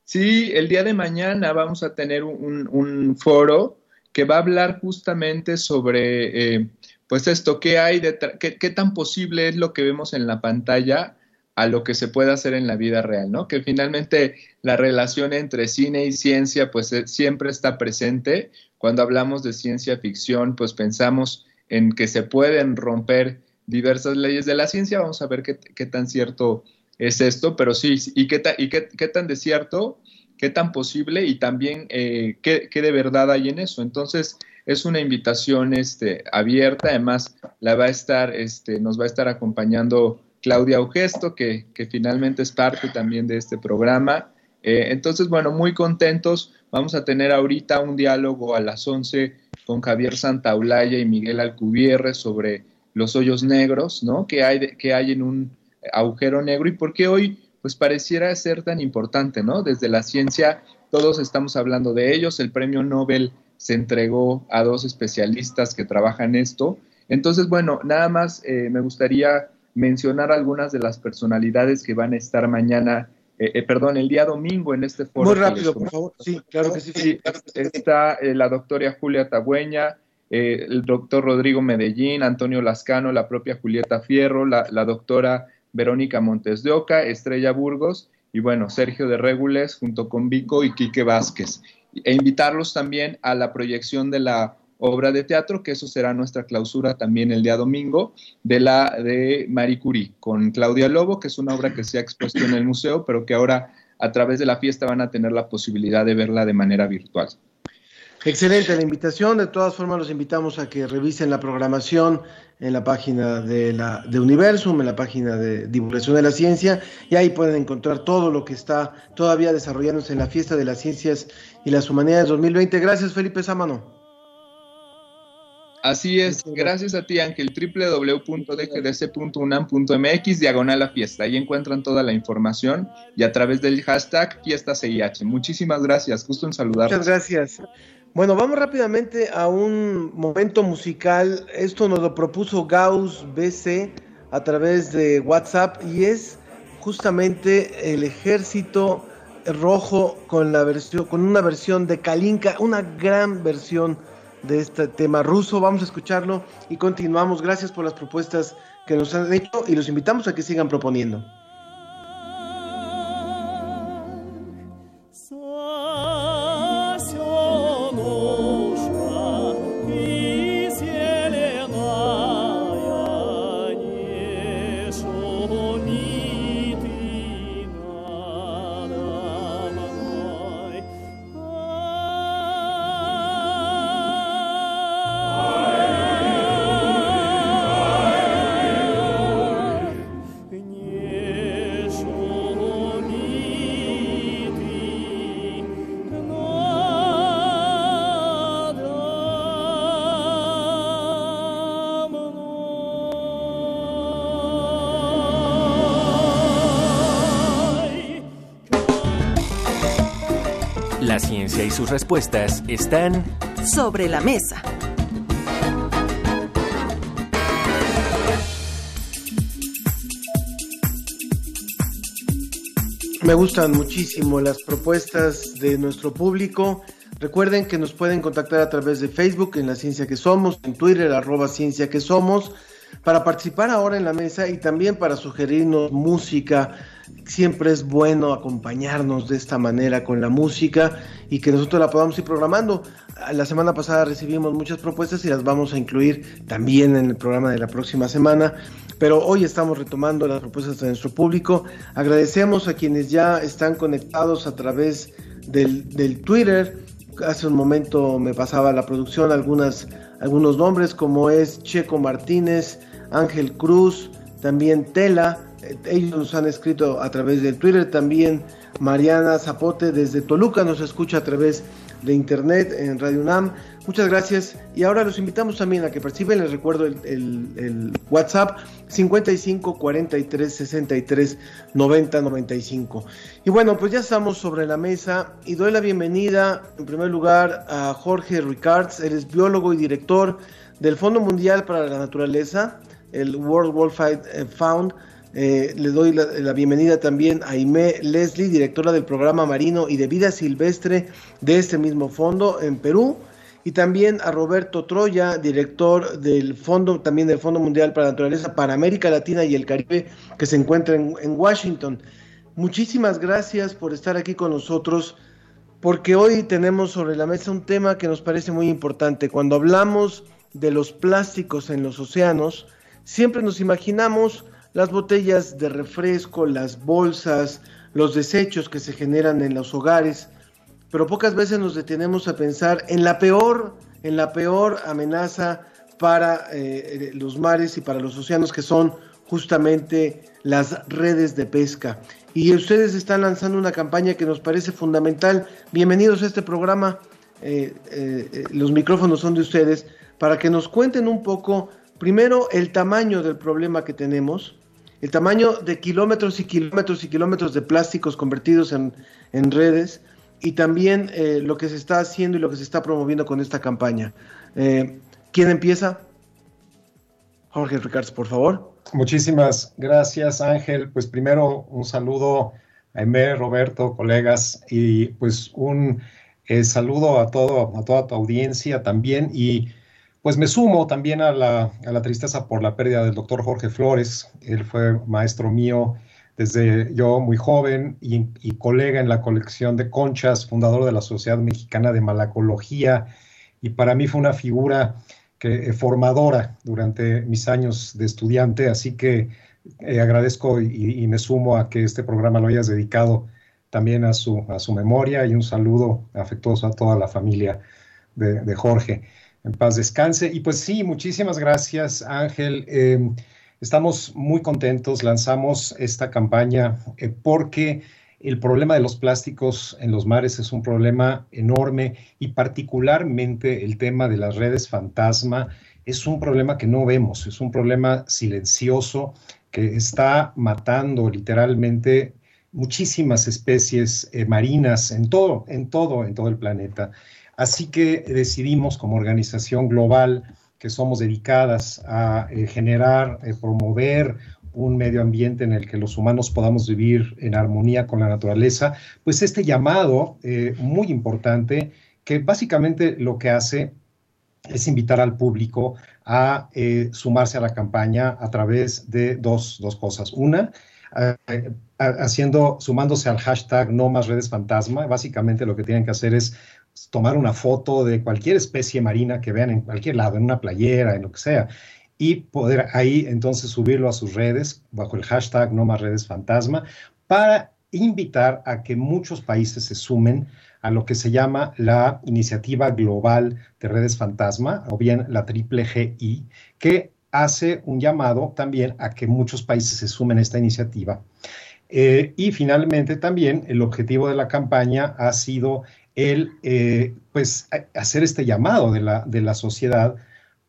Speaker 11: Sí, el día de mañana vamos a tener un, foro que va a hablar justamente sobre, eh, pues esto, qué hay detrás, qué, tan posible es lo que vemos en la pantalla a lo que se puede hacer en la vida real, ¿no? Que finalmente la relación entre cine y ciencia, pues eh, siempre está presente. Cuando hablamos de ciencia ficción, pues pensamos en que se pueden romper diversas leyes de la ciencia. Vamos a ver qué, tan cierto es esto, pero sí, y qué, y qué, tan de cierto, qué tan posible y también eh, qué, de verdad hay en eso. Entonces, es una invitación este, abierta, además la va a estar, este, nos va a estar acompañando Claudia Augesto, que, que finalmente es parte también de este programa, Eh, entonces, bueno, muy contentos. Vamos a tener ahorita un diálogo a las 11 con Javier Santaolalla y Miguel Alcubierre sobre los hoyos negros, ¿no? Que hay, que hay en un agujero negro y por qué hoy, pues pareciera ser tan importante, ¿no? Desde la ciencia todos estamos hablando de ellos. El premio Nobel se entregó a dos especialistas que trabajan esto. Entonces, bueno, nada más eh, me gustaría mencionar algunas de las personalidades que van a estar mañana, eh, eh, perdón, el día domingo en este foro.
Speaker 1: Muy rápido, por favor. Sí, claro que sí. sí
Speaker 11: está la doctora Julia Tagüeña, el doctor Rodrigo Medellín, Antonio Lascano, la propia Julieta Fierro, la, la doctora Verónica Montes de Oca, Estrella Burgos y bueno, Sergio de Régules junto con Vico y Quique Vázquez. E invitarlos también a la proyección de la obra de teatro, que eso será nuestra clausura también el día domingo, de la de Marie Curie, con Claudia Lobo, que es una obra que se ha expuesto en el museo, pero que ahora a través de la fiesta van a tener la posibilidad de verla de manera virtual.
Speaker 1: Excelente la invitación. De todas formas, los invitamos a que revisen la programación en la página de, la, de Universum, en la página de divulgación de la ciencia, y ahí pueden encontrar todo lo que está todavía desarrollándose en la fiesta de las ciencias y las humanidades 2020. Gracias, Felipe Sámano.
Speaker 11: Así es, gracias a ti Ángel, www.dgdc.unam.mx, diagonal a fiesta, ahí encuentran toda la información y a través del hashtag FiestaCIH. Muchísimas gracias, gusto en saludar.
Speaker 1: Muchas gracias. Bueno, vamos rápidamente a un momento musical. Esto nos lo propuso Gauss BC a través de WhatsApp y es justamente el ejército rojo con la versión, con una versión de Kalinka, una gran versión de este tema ruso. Vamos a escucharlo y continuamos. Gracias por las propuestas que nos han hecho y los invitamos a que sigan proponiendo.
Speaker 3: Sus respuestas están
Speaker 10: sobre la mesa.
Speaker 1: Me gustan muchísimo las propuestas de nuestro público. Recuerden que nos pueden contactar a través de Facebook en La Ciencia que Somos, en Twitter arroba Ciencia que Somos, para participar ahora en la mesa y también para sugerirnos música, siempre es bueno acompañarnos de esta manera con la música y que nosotros la podamos ir programando. La semana pasada recibimos muchas propuestas y las vamos a incluir también en el programa de la próxima semana, pero hoy estamos retomando las propuestas de nuestro público. Agradecemos a quienes ya están conectados a través del, Twitter. Hace un momento me pasaba la producción algunas, algunos nombres como es Checo Martínez, Ángel Cruz, también Tela, ellos nos han escrito a través del Twitter también. Mariana Zapote desde Toluca nos escucha a través de internet en Radio UNAM. Muchas gracias. Y ahora los invitamos también a que participen. Les recuerdo el, WhatsApp 55 43 63 90 95. Y bueno, pues ya estamos sobre la mesa y doy la bienvenida en primer lugar a Jorge Ricards. Él es biólogo y director del Fondo Mundial para la Naturaleza, el World Wildlife Fund eh, le doy la, bienvenida también a Aimé Leslie, directora del programa marino y de vida silvestre de este mismo fondo en Perú, y también a Roberto Troya, director del fondo, también del Fondo Mundial para la Naturaleza para América Latina y el Caribe, que se encuentra en, en Washington. Muchísimas gracias por estar aquí con nosotros, porque hoy tenemos sobre la mesa un tema que nos parece muy importante. Cuando hablamos de los plásticos en los océanos, siempre nos imaginamos las botellas de refresco, las bolsas, los desechos que se generan en los hogares, pero pocas veces nos detenemos a pensar en la peor, en la peor amenaza para eh, los mares y para los océanos que son justamente las redes de pesca. Y ustedes están lanzando una campaña que nos parece fundamental. Bienvenidos a este programa. Eh, eh, los micrófonos son de ustedes para que nos cuenten un poco, primero, el tamaño del problema que tenemos, el tamaño de kilómetros y kilómetros y kilómetros de plásticos convertidos en, redes y también eh, lo que se está haciendo y lo que se está promoviendo con esta campaña. ¿Quién empieza? Jorge Ricardo, por favor.
Speaker 12: Muchísimas gracias, Ángel. Pues primero un saludo a Aimé, Roberto, colegas, y pues un eh, saludo a, todo, a toda tu audiencia también. Y pues me sumo también a la, a la tristeza por la pérdida del doctor Jorge Flores. Él fue maestro mío desde yo muy joven y, colega en la colección de conchas, fundador de la Sociedad Mexicana de Malacología. Y para mí fue una figura que, eh, formadora durante mis años de estudiante, así que eh, agradezco y, me sumo a que este programa lo hayas dedicado también a su, a su memoria y un saludo afectuoso a toda la familia de, Jorge. En paz descanse. Y pues sí, muchísimas gracias Ángel. Em, estamos muy contentos, lanzamos esta campaña eh, porque el problema de los plásticos en los mares es un problema enorme y particularmente el tema de las redes fantasma es un problema que no vemos, es un problema silencioso que está matando literalmente muchísimas especies eh, marinas en todo, en todo, en todo el planeta. Así que decidimos como organización global que somos dedicadas a eh, generar, eh, promover un medio ambiente en el que los humanos podamos vivir en armonía con la naturaleza, pues este llamado eh, muy importante que básicamente lo que hace es invitar al público a sumarse a la campaña a través de dos, cosas. Una, haciendo, sumándose al hashtag no más redes fantasma, básicamente lo que tienen que hacer es tomar una foto de cualquier especie marina que vean en cualquier lado, en una playera, en lo que sea, y poder ahí entonces subirlo a sus redes bajo el hashtag no más redes fantasma para invitar a que muchos países se sumen a lo que se llama la Iniciativa Global de Redes Fantasma, o bien la Triple GI, que hace un llamado también a que muchos países se sumen a esta iniciativa. Eh, y finalmente también el objetivo de la campaña ha sido el, eh, pues, hacer este llamado de la, de la sociedad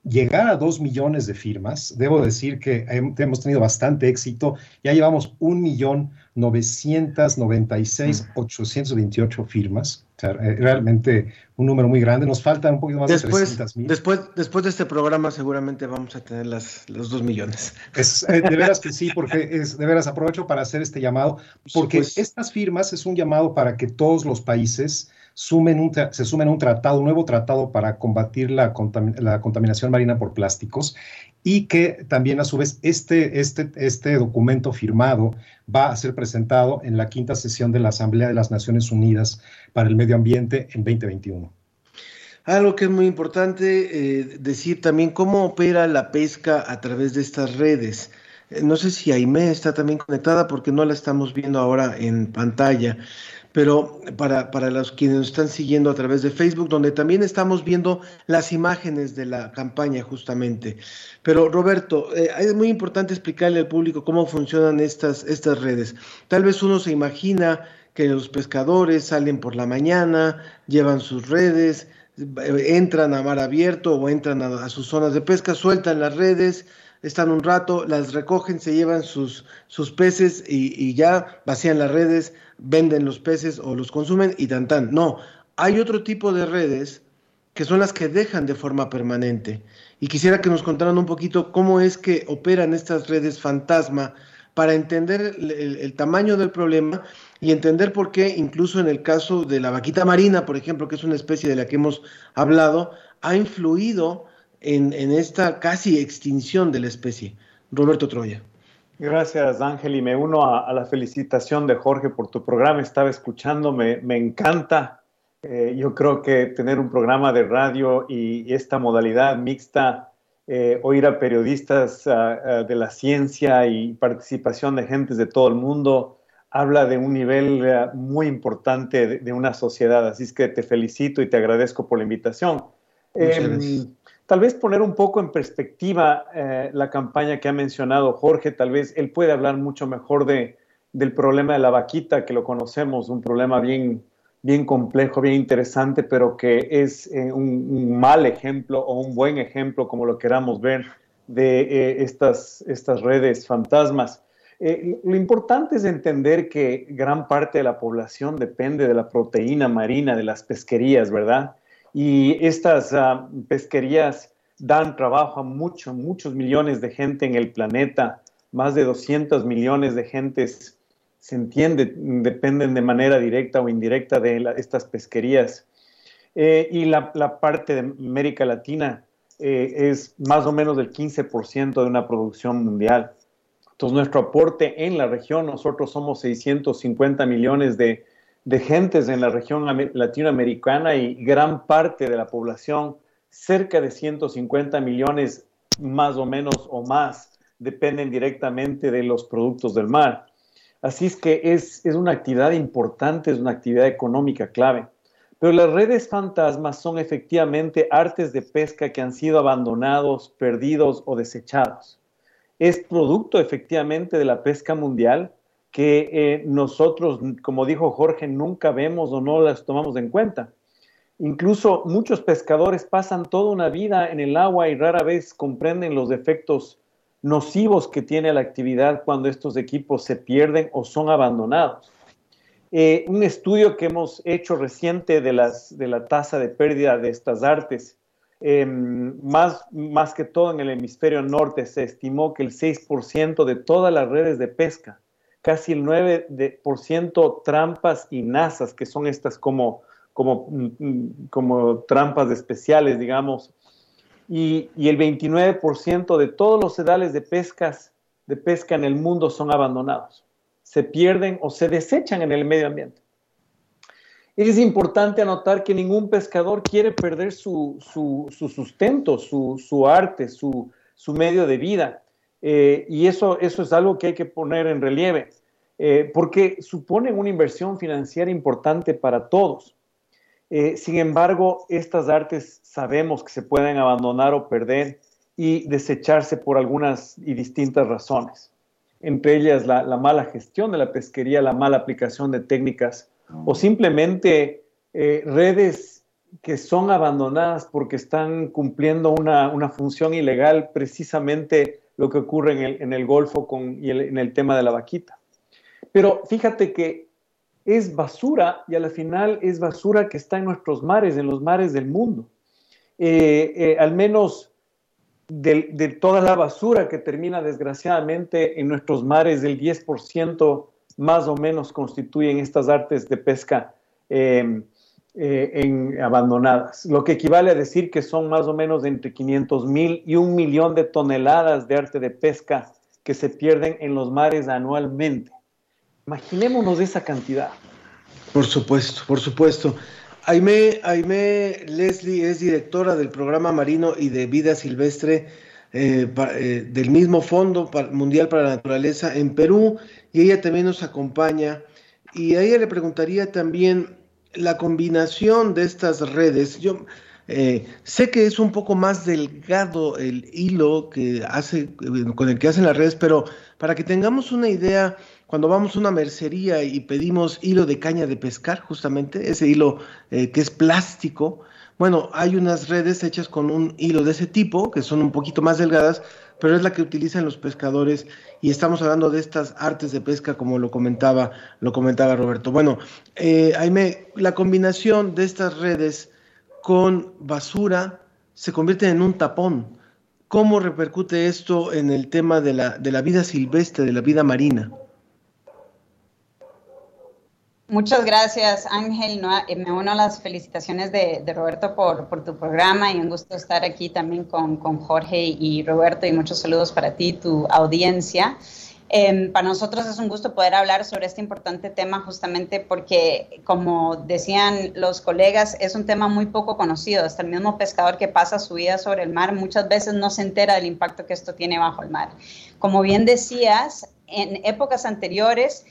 Speaker 12: llegar a dos millones de firmas. Debo decir que hemos tenido bastante éxito. Ya llevamos un millón novecientos noventa y seis ochocientos veintiocho firmas. O sea, eh, realmente un número muy grande. Nos faltan un poquito más
Speaker 1: después,
Speaker 12: de 300 mil.
Speaker 1: Después, después de este programa seguramente vamos a tener las, los dos millones.
Speaker 12: Es, eh, de veras que sí, porque es, de veras aprovecho para hacer este llamado, porque estas firmas es un llamado para que todos los países sumen un, se sumen a un tratado, un nuevo tratado para combatir la, la, contaminación marina por plásticos y que también a su vez este, este, este documento firmado va a ser presentado en la quinta sesión de la Asamblea de las Naciones Unidas para el Medio Ambiente en 2021.
Speaker 1: Algo que es muy importante eh, decir también cómo opera la pesca a través de estas redes. Eh, no sé si Aime está también conectada porque no la estamos viendo ahora en pantalla pero para, para los quienes nos están siguiendo a través de Facebook, donde también estamos viendo las imágenes de la campaña justamente. Pero Roberto, eh, es muy importante explicarle al público cómo funcionan estas, estas redes. Tal vez uno se imagina que los pescadores salen por la mañana, llevan sus redes, entran a mar abierto o entran a sus zonas de pesca, sueltan las redes, están un rato, las recogen, se llevan sus, sus peces y, ya vacían las redes, venden los peces o los consumen y tan tan. No, hay otro tipo de redes que son las que dejan de forma permanente. Y quisiera que nos contaran un poquito cómo es que operan estas redes fantasma para entender el, tamaño del problema y entender por qué, incluso en el caso de la vaquita marina, por ejemplo, que es una especie de la que hemos hablado, ha influido en, esta casi extinción de la especie. Roberto Troya.
Speaker 6: Gracias, Ángel, y me uno a, la felicitación de Jorge por tu programa. Estaba escuchando, me, encanta. Eh, yo creo que tener un programa de radio y, esta modalidad mixta, eh, oír a periodistas de la ciencia y participación de gentes de todo el mundo, habla de un nivel eh, muy importante de, una sociedad. Así es que te felicito y te agradezco por la invitación.
Speaker 13: Tal vez poner un poco en perspectiva eh, la campaña que ha mencionado Jorge, tal vez él puede hablar mucho mejor de, del problema de la vaquita, que lo conocemos, un problema bien, bien complejo, bien interesante, pero que es eh, un, mal ejemplo o un buen ejemplo, como lo queramos ver, de eh, estas, estas redes fantasmas. Lo importante es entender que gran parte de la población depende de la proteína marina de las pesquerías, ¿verdad? Y estas ah, pesquerías dan trabajo a muchos, muchos millones de gente en el planeta, más de 200 millones de gentes se entiende, dependen de manera directa o indirecta de estas pesquerías. Eh, y la, parte de América Latina eh, es más o menos del 15% de una producción mundial. Entonces, nuestro aporte en la región, nosotros somos 650 millones de, de gentes en la región latinoamericana y gran parte de la población, cerca de 150 millones más o menos o más, dependen directamente de los productos del mar. Así es que es, una actividad importante, es una actividad económica clave. Pero las redes fantasmas son efectivamente artes de pesca que han sido abandonados, perdidos o desechados. Es producto efectivamente de la pesca mundial que eh, nosotros, como dijo Jorge, nunca vemos o no las tomamos en cuenta. Incluso muchos pescadores pasan toda una vida en el agua y rara vez comprenden los efectos nocivos que tiene la actividad cuando estos equipos se pierden o son abandonados. Eh, un estudio que hemos hecho reciente de, las, de la tasa de pérdida de estas artes, em, más, más que todo en el hemisferio norte, se estimó que el 6% de todas las redes de pesca, casi el 9% trampas y nazas, que son estas como, como, mm, como trampas especiales, digamos, y, el 29% de todos los sedales de, pescas, de pesca en el mundo son abandonados. Se pierden o se desechan en el medio ambiente. Es importante anotar que ningún pescador quiere perder su, sustento, su, arte, su, medio de vida. Eh, y eso, eso es algo que hay que poner en relieve, eh, porque suponen una inversión financiera importante para todos. Eh, sin embargo, estas artes sabemos que se pueden abandonar o perder y desecharse por algunas y distintas razones. Entre ellas la, mala gestión de la pesquería, la mala aplicación de técnicas o simplemente redes que son abandonadas porque están cumpliendo una, función ilegal, precisamente lo que ocurre en el, Golfo con, y en el tema de la vaquita. Pero fíjate que es basura y a la final es basura que está en nuestros mares, en los mares del mundo. Eh, eh, al menos de, toda la basura que termina desgraciadamente en nuestros mares, el 10% más o menos constituyen estas artes de pesca em, eh, en, abandonadas, lo que equivale a decir que son más o menos entre 500 mil y un millón de toneladas de arte de pesca que se pierden en los mares anualmente. Imaginémonos esa cantidad.
Speaker 1: Por supuesto, por supuesto. Aime, Aime Leslie es directora del programa marino y de vida silvestre eh, eh, del mismo Fondo Mundial para la Naturaleza en Perú y ella también nos acompaña. Y a ella le preguntaría también la combinación de estas redes. Yo eh, sé que es un poco más delgado el hilo que hace, con el que hacen las redes, pero para que tengamos una idea, cuando vamos a una mercería y pedimos hilo de caña de pescar, justamente, ese hilo eh, que es plástico, bueno, hay unas redes hechas con un hilo de ese tipo, que son un poquito más delgadas, pero es la que utilizan los pescadores y estamos hablando de estas artes de pesca como lo comentaba, lo comentaba Roberto. Bueno, eh, la combinación de estas redes con basura se convierte en un tapón. ¿Cómo repercute esto en el tema de la, de la vida silvestre, de la vida marina?
Speaker 14: Muchas gracias, Ángel. Eh, me uno a las felicitaciones de, Roberto por, tu programa y un gusto estar aquí también con, Jorge y Roberto y muchos saludos para ti, tu audiencia. Em, para nosotros es un gusto poder hablar sobre este importante tema justamente porque, como decían los colegas, es un tema muy poco conocido. Hasta el mismo pescador que pasa su vida sobre el mar muchas veces no se entera del impacto que esto tiene bajo el mar. Como bien decías, en épocas anteriores,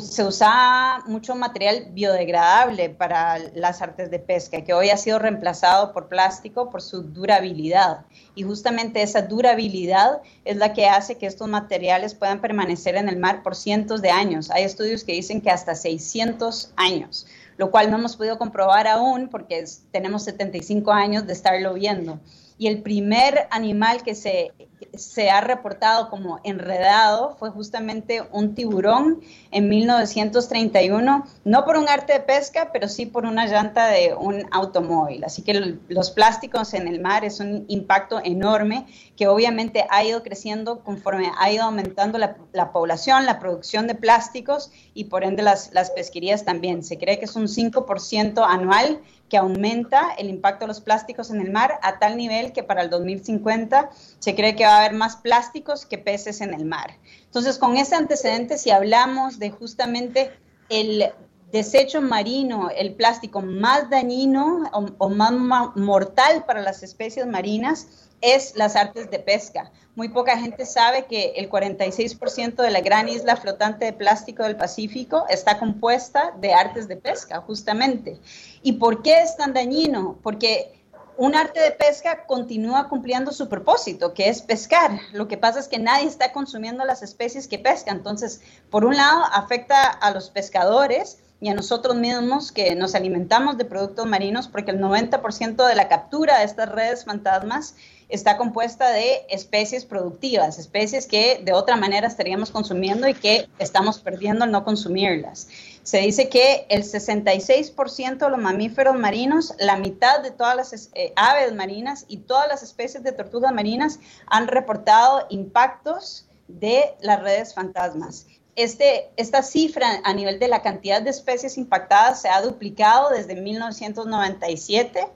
Speaker 14: se usaba mucho material biodegradable para las artes de pesca, que hoy ha sido reemplazado por plástico por su durabilidad. Y justamente esa durabilidad es la que hace que estos materiales puedan permanecer en el mar por cientos de años. Hay estudios que dicen que hasta 600 años, lo cual no hemos podido comprobar aún porque tenemos 75 años de estarlo viendo y el primer animal que se, se ha reportado como enredado fue justamente un tiburón en 1931, no por un arte de pesca, pero sí por una llanta de un automóvil. Así que los plásticos en el mar es un impacto enorme que obviamente ha ido creciendo conforme ha ido aumentando la, la población, la producción de plásticos y por ende las, las pesquerías también. Se cree que es un 5% anual que aumenta el impacto de los plásticos en el mar a tal nivel que para el 2050 se cree que va a haber más plásticos que peces en el mar. Entonces, con ese antecedente, si hablamos de justamente el desecho marino, el plástico más dañino o, más mortal para las especies marinas, es las artes de pesca. Muy poca gente sabe que el 46% de la gran isla flotante de plástico del Pacífico está compuesta de artes de pesca, justamente. ¿Y por qué es tan dañino? Porque un arte de pesca continúa cumpliendo su propósito, que es pescar. Lo que pasa es que nadie está consumiendo las especies que pesca. Entonces, por un lado, afecta a los pescadores y a nosotros mismos que nos alimentamos de productos marinos porque el 90% de la captura de estas redes fantasmas está compuesta de especies productivas, especies que de otra manera estaríamos consumiendo y que estamos perdiendo al no consumirlas. Se dice que el 66% de los mamíferos marinos, la mitad de todas las eh, aves marinas y todas las especies de tortugas marinas han reportado impactos de las redes fantasmas. Este, esta cifra a nivel de la cantidad de especies impactadas se ha duplicado desde 1997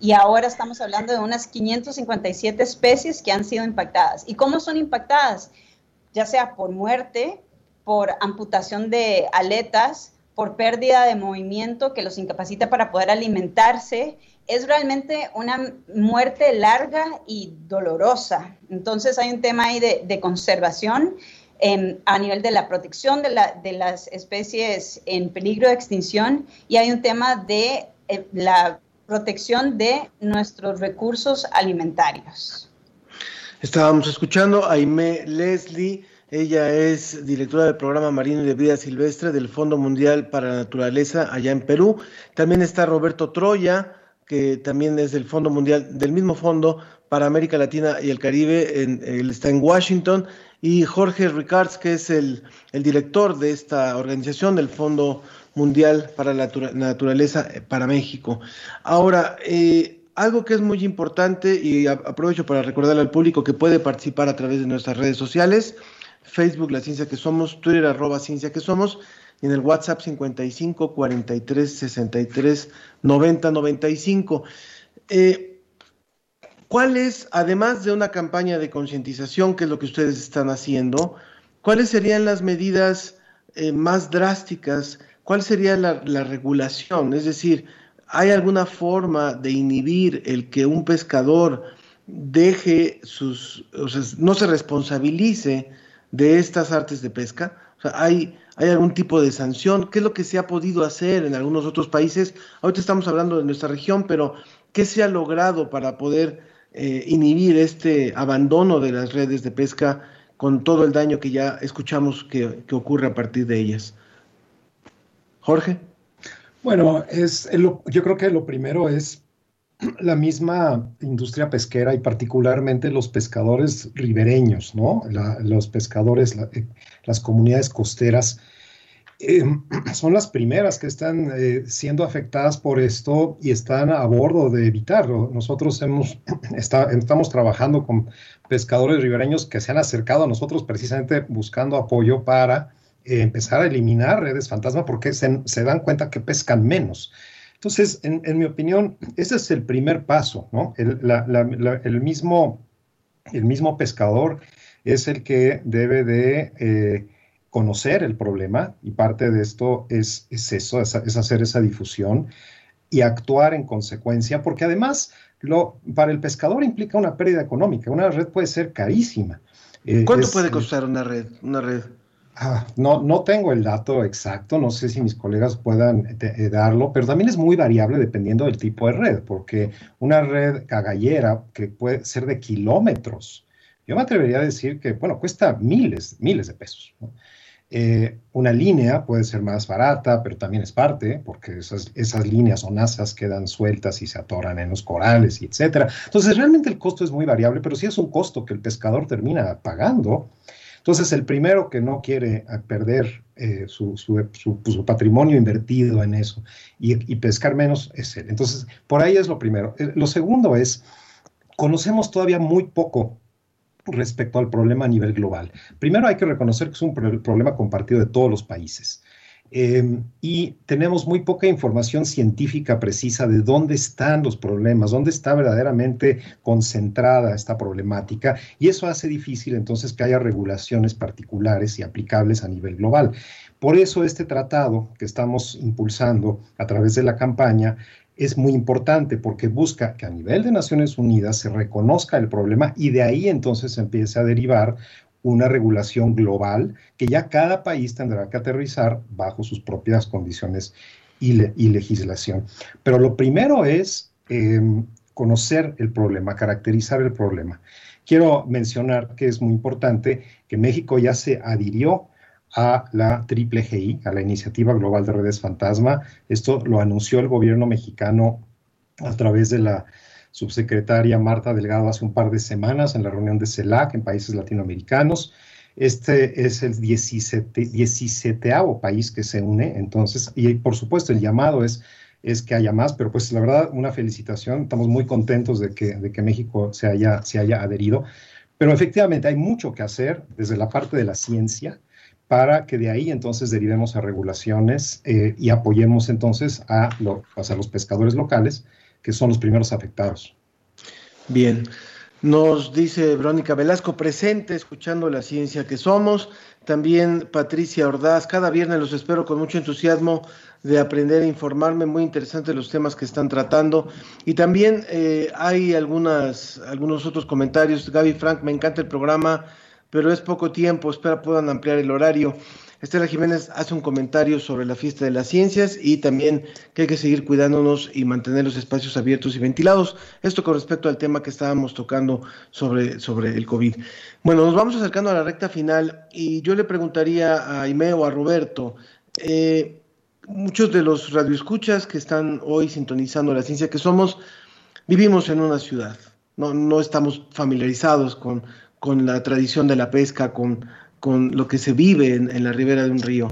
Speaker 14: y ahora estamos hablando de unas 557 especies que han sido impactadas. ¿Y cómo son impactadas? Ya sea por muerte, por amputación de aletas, por pérdida de movimiento que los incapacita para poder alimentarse. Es realmente una muerte larga y dolorosa. Entonces hay un tema ahí de conservación a nivel de la protección de, las especies en peligro de extinción y hay un tema de eh, la protección de nuestros recursos alimentarios.
Speaker 1: Estábamos escuchando a Aime Leslie, ella es directora del programa marino y de vida silvestre del Fondo Mundial para la Naturaleza allá en Perú. También está Roberto Troya, que también es del Fondo Mundial, del mismo fondo para América Latina y el Caribe, él está en Washington y Jorge Ricards, que es el, director de esta organización del Fondo Mundial para la Naturaleza eh, para México. Ahora, eh, algo que es muy importante y aprovecho para recordarle al público que puede participar a través de nuestras redes sociales, Facebook, La Ciencia que Somos, Twitter, arroba Ciencia que Somos, y en el WhatsApp 55 43 63 90 95. Eh, ¿Cuál es, además de una campaña de concientización, que es lo que ustedes están haciendo, cuáles serían las medidas eh, más drásticas? ¿Cuál sería la, regulación? Es decir, ¿hay alguna forma de inhibir el que un pescador deje sus, o sea, no se responsabilice de estas artes de pesca? ¿hay, ¿hay algún tipo de sanción? ¿Qué es lo que se ha podido hacer en algunos otros países? Ahorita estamos hablando de nuestra región, pero ¿qué se ha logrado para poder eh, inhibir este abandono de las redes de pesca con todo el daño que ya escuchamos que, ocurre a partir de ellas. Jorge.
Speaker 12: Bueno, es, yo creo que lo primero es [CLEARS THROAT] la misma industria pesquera y particularmente los pescadores ribereños, ¿no? los pescadores, eh, las comunidades costeras eh, [CLEARS THROAT] son las primeras que están eh, siendo afectadas por esto y están a bordo de evitarlo. Nosotros hemos, [CLEARS THROAT] estamos trabajando con pescadores ribereños que se han acercado a nosotros precisamente buscando apoyo para eh, empezar a eliminar redes fantasma porque se, dan cuenta que pescan menos. Entonces, en, mi opinión, ese es el primer paso, ¿no? El, mismo, el mismo pescador es el que debe de conocer el problema y parte de esto es, eso, es, hacer esa difusión y actuar en consecuencia, porque además lo, para el pescador implica una pérdida económica. Una red puede ser carísima.
Speaker 1: Eh, ¿Cuánto puede costar una red? Una red?
Speaker 12: Ah, no, no tengo el dato exacto, no sé si mis colegas puedan eh, darlo, pero también es muy variable dependiendo del tipo de red, porque una red agallera que puede ser de kilómetros, yo me atrevería a decir que, bueno, cuesta miles, miles de pesos. Eh, una línea puede ser más barata, pero también es parte, porque esas, esas líneas o nasas quedan sueltas y se atoran en los corales y etcétera. Entonces, realmente el costo es muy variable, pero sí es un costo que el pescador termina pagando entonces, el primero que no quiere eh, perder eh, su, su, patrimonio invertido en eso y, pescar menos es él. Entonces, por ahí es lo primero. Eh, lo segundo es, conocemos todavía muy poco respecto al problema a nivel global. Primero hay que reconocer que es un problema compartido de todos los países. Em, y tenemos muy poca información científica precisa de dónde están los problemas, dónde está verdaderamente concentrada esta problemática, y eso hace difícil entonces que haya regulaciones particulares y aplicables a nivel global. Por eso este tratado que estamos impulsando a través de la campaña es muy importante porque busca que a nivel de Naciones Unidas se reconozca el problema y de ahí entonces empiece a derivar una regulación global que ya cada país tendrá que aterrizar bajo sus propias condiciones y, legislación. Pero lo primero es em, conocer el problema, caracterizar el problema. Quiero mencionar que es muy importante que México ya se adhirió a la Triple GI, a la Iniciativa Global de Redes Fantasma. Esto lo anunció el gobierno mexicano a través de la subsecretaria Marta Delgado hace un par de semanas en la reunión de CELAC en países latinoamericanos. Este es el 17, 17 país que se une, entonces, y por supuesto el llamado es, es que haya más, pero pues la verdad, una felicitación, estamos muy contentos de que, de que México se haya, se haya adherido, pero efectivamente hay mucho que hacer desde la parte de la ciencia para que de ahí entonces derivemos a regulaciones eh, y apoyemos entonces a, a los pescadores locales que son los primeros afectados.
Speaker 1: Bien, nos dice Verónica Velasco, presente, escuchando la ciencia que somos. También Patricia Ordaz, cada viernes los espero con mucho entusiasmo de aprender e informarme, muy interesantes los temas que están tratando. Y también eh, hay algunas, algunos otros comentarios. Gaby Frank, me encanta el programa, pero es poco tiempo, espera puedan ampliar el horario. Estela Jiménez hace un comentario sobre la fiesta de las ciencias y también que hay que seguir cuidándonos y mantener los espacios abiertos y ventilados. Esto con respecto al tema que estábamos tocando sobre, sobre el COVID. Bueno, nos vamos acercando a la recta final y yo le preguntaría a Aime o a Roberto, eh, muchos de los radioescuchas que están hoy sintonizando la ciencia que somos, vivimos en una ciudad, no, no estamos familiarizados con, con la tradición de la pesca, con con lo que se vive en, la ribera de un río.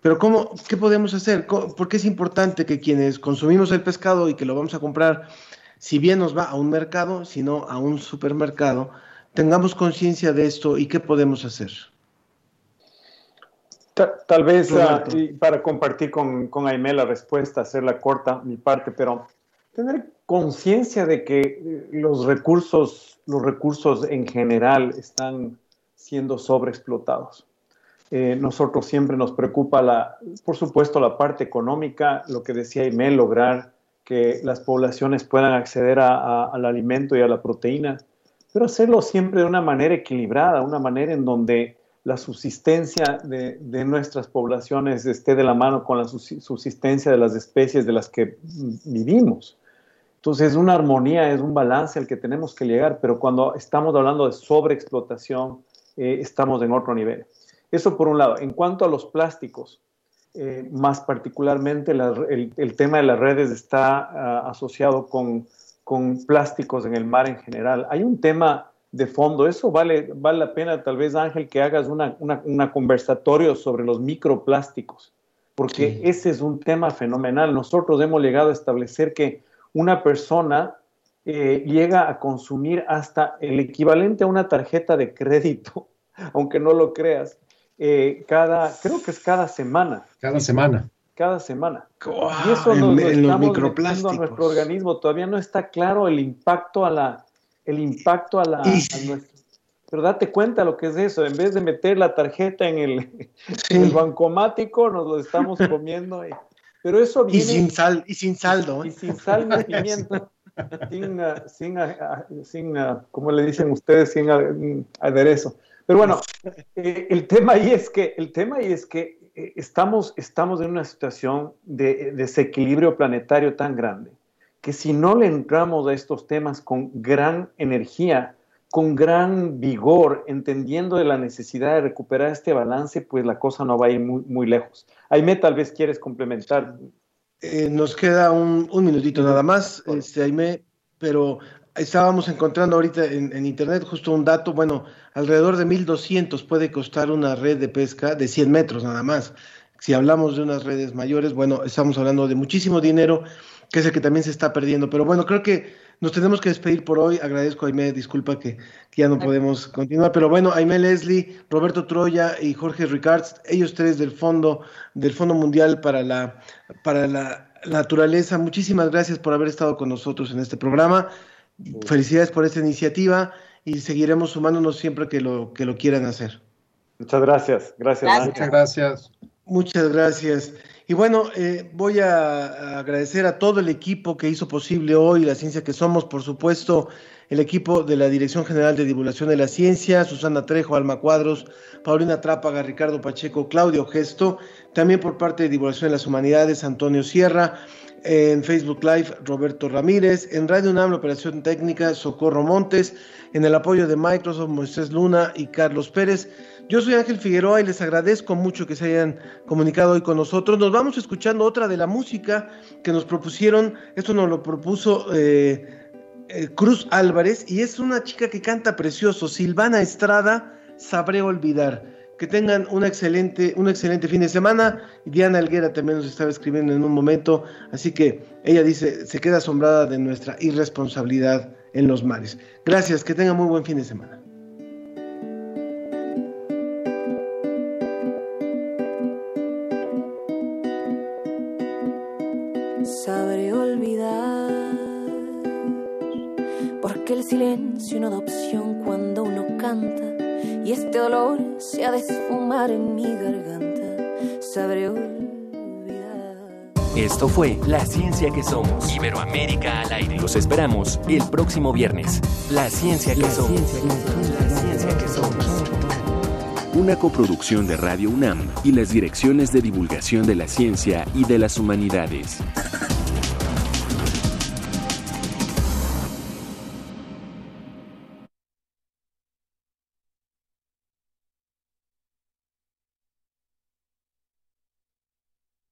Speaker 1: Pero ¿cómo, ¿qué podemos hacer? ¿Por qué es importante que quienes consumimos el pescado y que lo vamos a comprar, si bien nos va a un mercado, sino a un supermercado, tengamos conciencia de esto y qué podemos hacer?
Speaker 13: Tal, vez ah, para compartir con, con Aime la respuesta, hacerla corta mi parte, pero tener conciencia de que eh, los recursos, los recursos en general están siendo sobreexplotados. Eh, nosotros siempre nos preocupa, la, por supuesto, la parte económica, lo que decía Aimé, lograr que las poblaciones puedan acceder al alimento y a la proteína, pero hacerlo siempre de una manera equilibrada, una manera en donde la subsistencia de, de, nuestras poblaciones esté de la mano con la subsistencia de las especies de las que vivimos. Entonces, una armonía es un balance al que tenemos que llegar, pero cuando estamos hablando de sobreexplotación, eh, estamos en otro nivel. Eso por un lado. En cuanto a los plásticos, eh, más particularmente el, tema de las redes está ah, asociado con, con, plásticos en el mar en general. Hay un tema de fondo, eso vale, vale la pena tal vez Ángel que hagas una, una, conversatorio sobre los microplásticos, porque ese es un tema fenomenal. Nosotros hemos llegado a establecer que una persona eh, llega a consumir hasta el equivalente a una tarjeta de crédito, [LAUGHS] aunque no lo creas, eh, cada, creo que es cada semana.
Speaker 12: Cada semana.
Speaker 13: Cada semana. y eso nos, lo estamos a nuestro organismo. Todavía no está claro el impacto a la, el impacto a la, pero date cuenta lo que es eso, en vez de meter la tarjeta en el, bancomático, nos lo estamos comiendo. pero eso
Speaker 1: viene, y sin sal, y sin saldo.
Speaker 13: Y, sin sal ni [LAUGHS] pimiento sin, sin, sin, como le dicen ustedes, sin aderezo. Pero bueno, eh, el tema ahí es que, el tema ahí es que eh, estamos, estamos en una situación de desequilibrio planetario tan grande que si no le entramos a estos temas con gran energía, con gran vigor, entendiendo de la necesidad de recuperar este balance, pues la cosa no va a ir muy, muy lejos. Aime, tal vez quieres complementar.
Speaker 1: Eh, nos queda un, minutito nada más, este, Aime, pero estábamos encontrando ahorita en, internet justo un dato, bueno, alrededor de 1.200 puede costar una red de pesca de 100 metros nada más. Si hablamos de unas redes mayores, bueno, estamos hablando de muchísimo dinero, que es el que también se está perdiendo. Pero bueno, creo que nos tenemos que despedir por hoy. Agradezco a Aime, disculpa que, ya no podemos continuar. Pero bueno, Aime Leslie, Roberto Troya y Jorge Ricards, ellos tres del Fondo, del Fondo Mundial para la, para la Naturaleza, muchísimas gracias por haber estado con nosotros en este programa. Felicidades por esta iniciativa y seguiremos sumándonos siempre que lo, que lo quieran hacer.
Speaker 13: Muchas gracias. Gracias.
Speaker 12: Muchas gracias.
Speaker 1: Muchas gracias. Y bueno, eh, voy a, agradecer a todo el equipo que hizo posible hoy la ciencia que somos, por supuesto, el equipo de la Dirección General de Divulgación de la Ciencia, Susana Trejo, Alma Cuadros, Paulina Trápaga, Ricardo Pacheco, Claudio Gesto, también por parte de Divulgación de las Humanidades, Antonio Sierra, en Facebook Live Roberto Ramírez, en Radio UNAM la Operación Técnica Socorro Montes, en el apoyo de Microsoft Moisés Luna y Carlos Pérez. Yo soy Ángel Figueroa y les agradezco mucho que se hayan comunicado hoy con nosotros. Nos vamos escuchando otra de la música que nos propusieron. Esto nos lo propuso eh, eh, Cruz Álvarez y es una chica que canta precioso. Silvana Estrada, Sabré Olvidar. Que tengan una excelente, un excelente fin de semana. Diana Alguera también nos estaba escribiendo en un momento. Así que ella dice, se queda asombrada de nuestra irresponsabilidad en los mares. Gracias, que tengan muy buen fin de semana.
Speaker 15: Silencio no da opción cuando uno canta y este dolor se ha de esfumar en mi garganta. Sabré olvidar.
Speaker 3: Esto fue La Ciencia que Somos. Iberoamérica al aire. Los esperamos el próximo viernes. La Ciencia que Somos. la Ciencia que Somos. Una coproducción de Radio UNAM y las direcciones de divulgación de la ciencia y de las humanidades.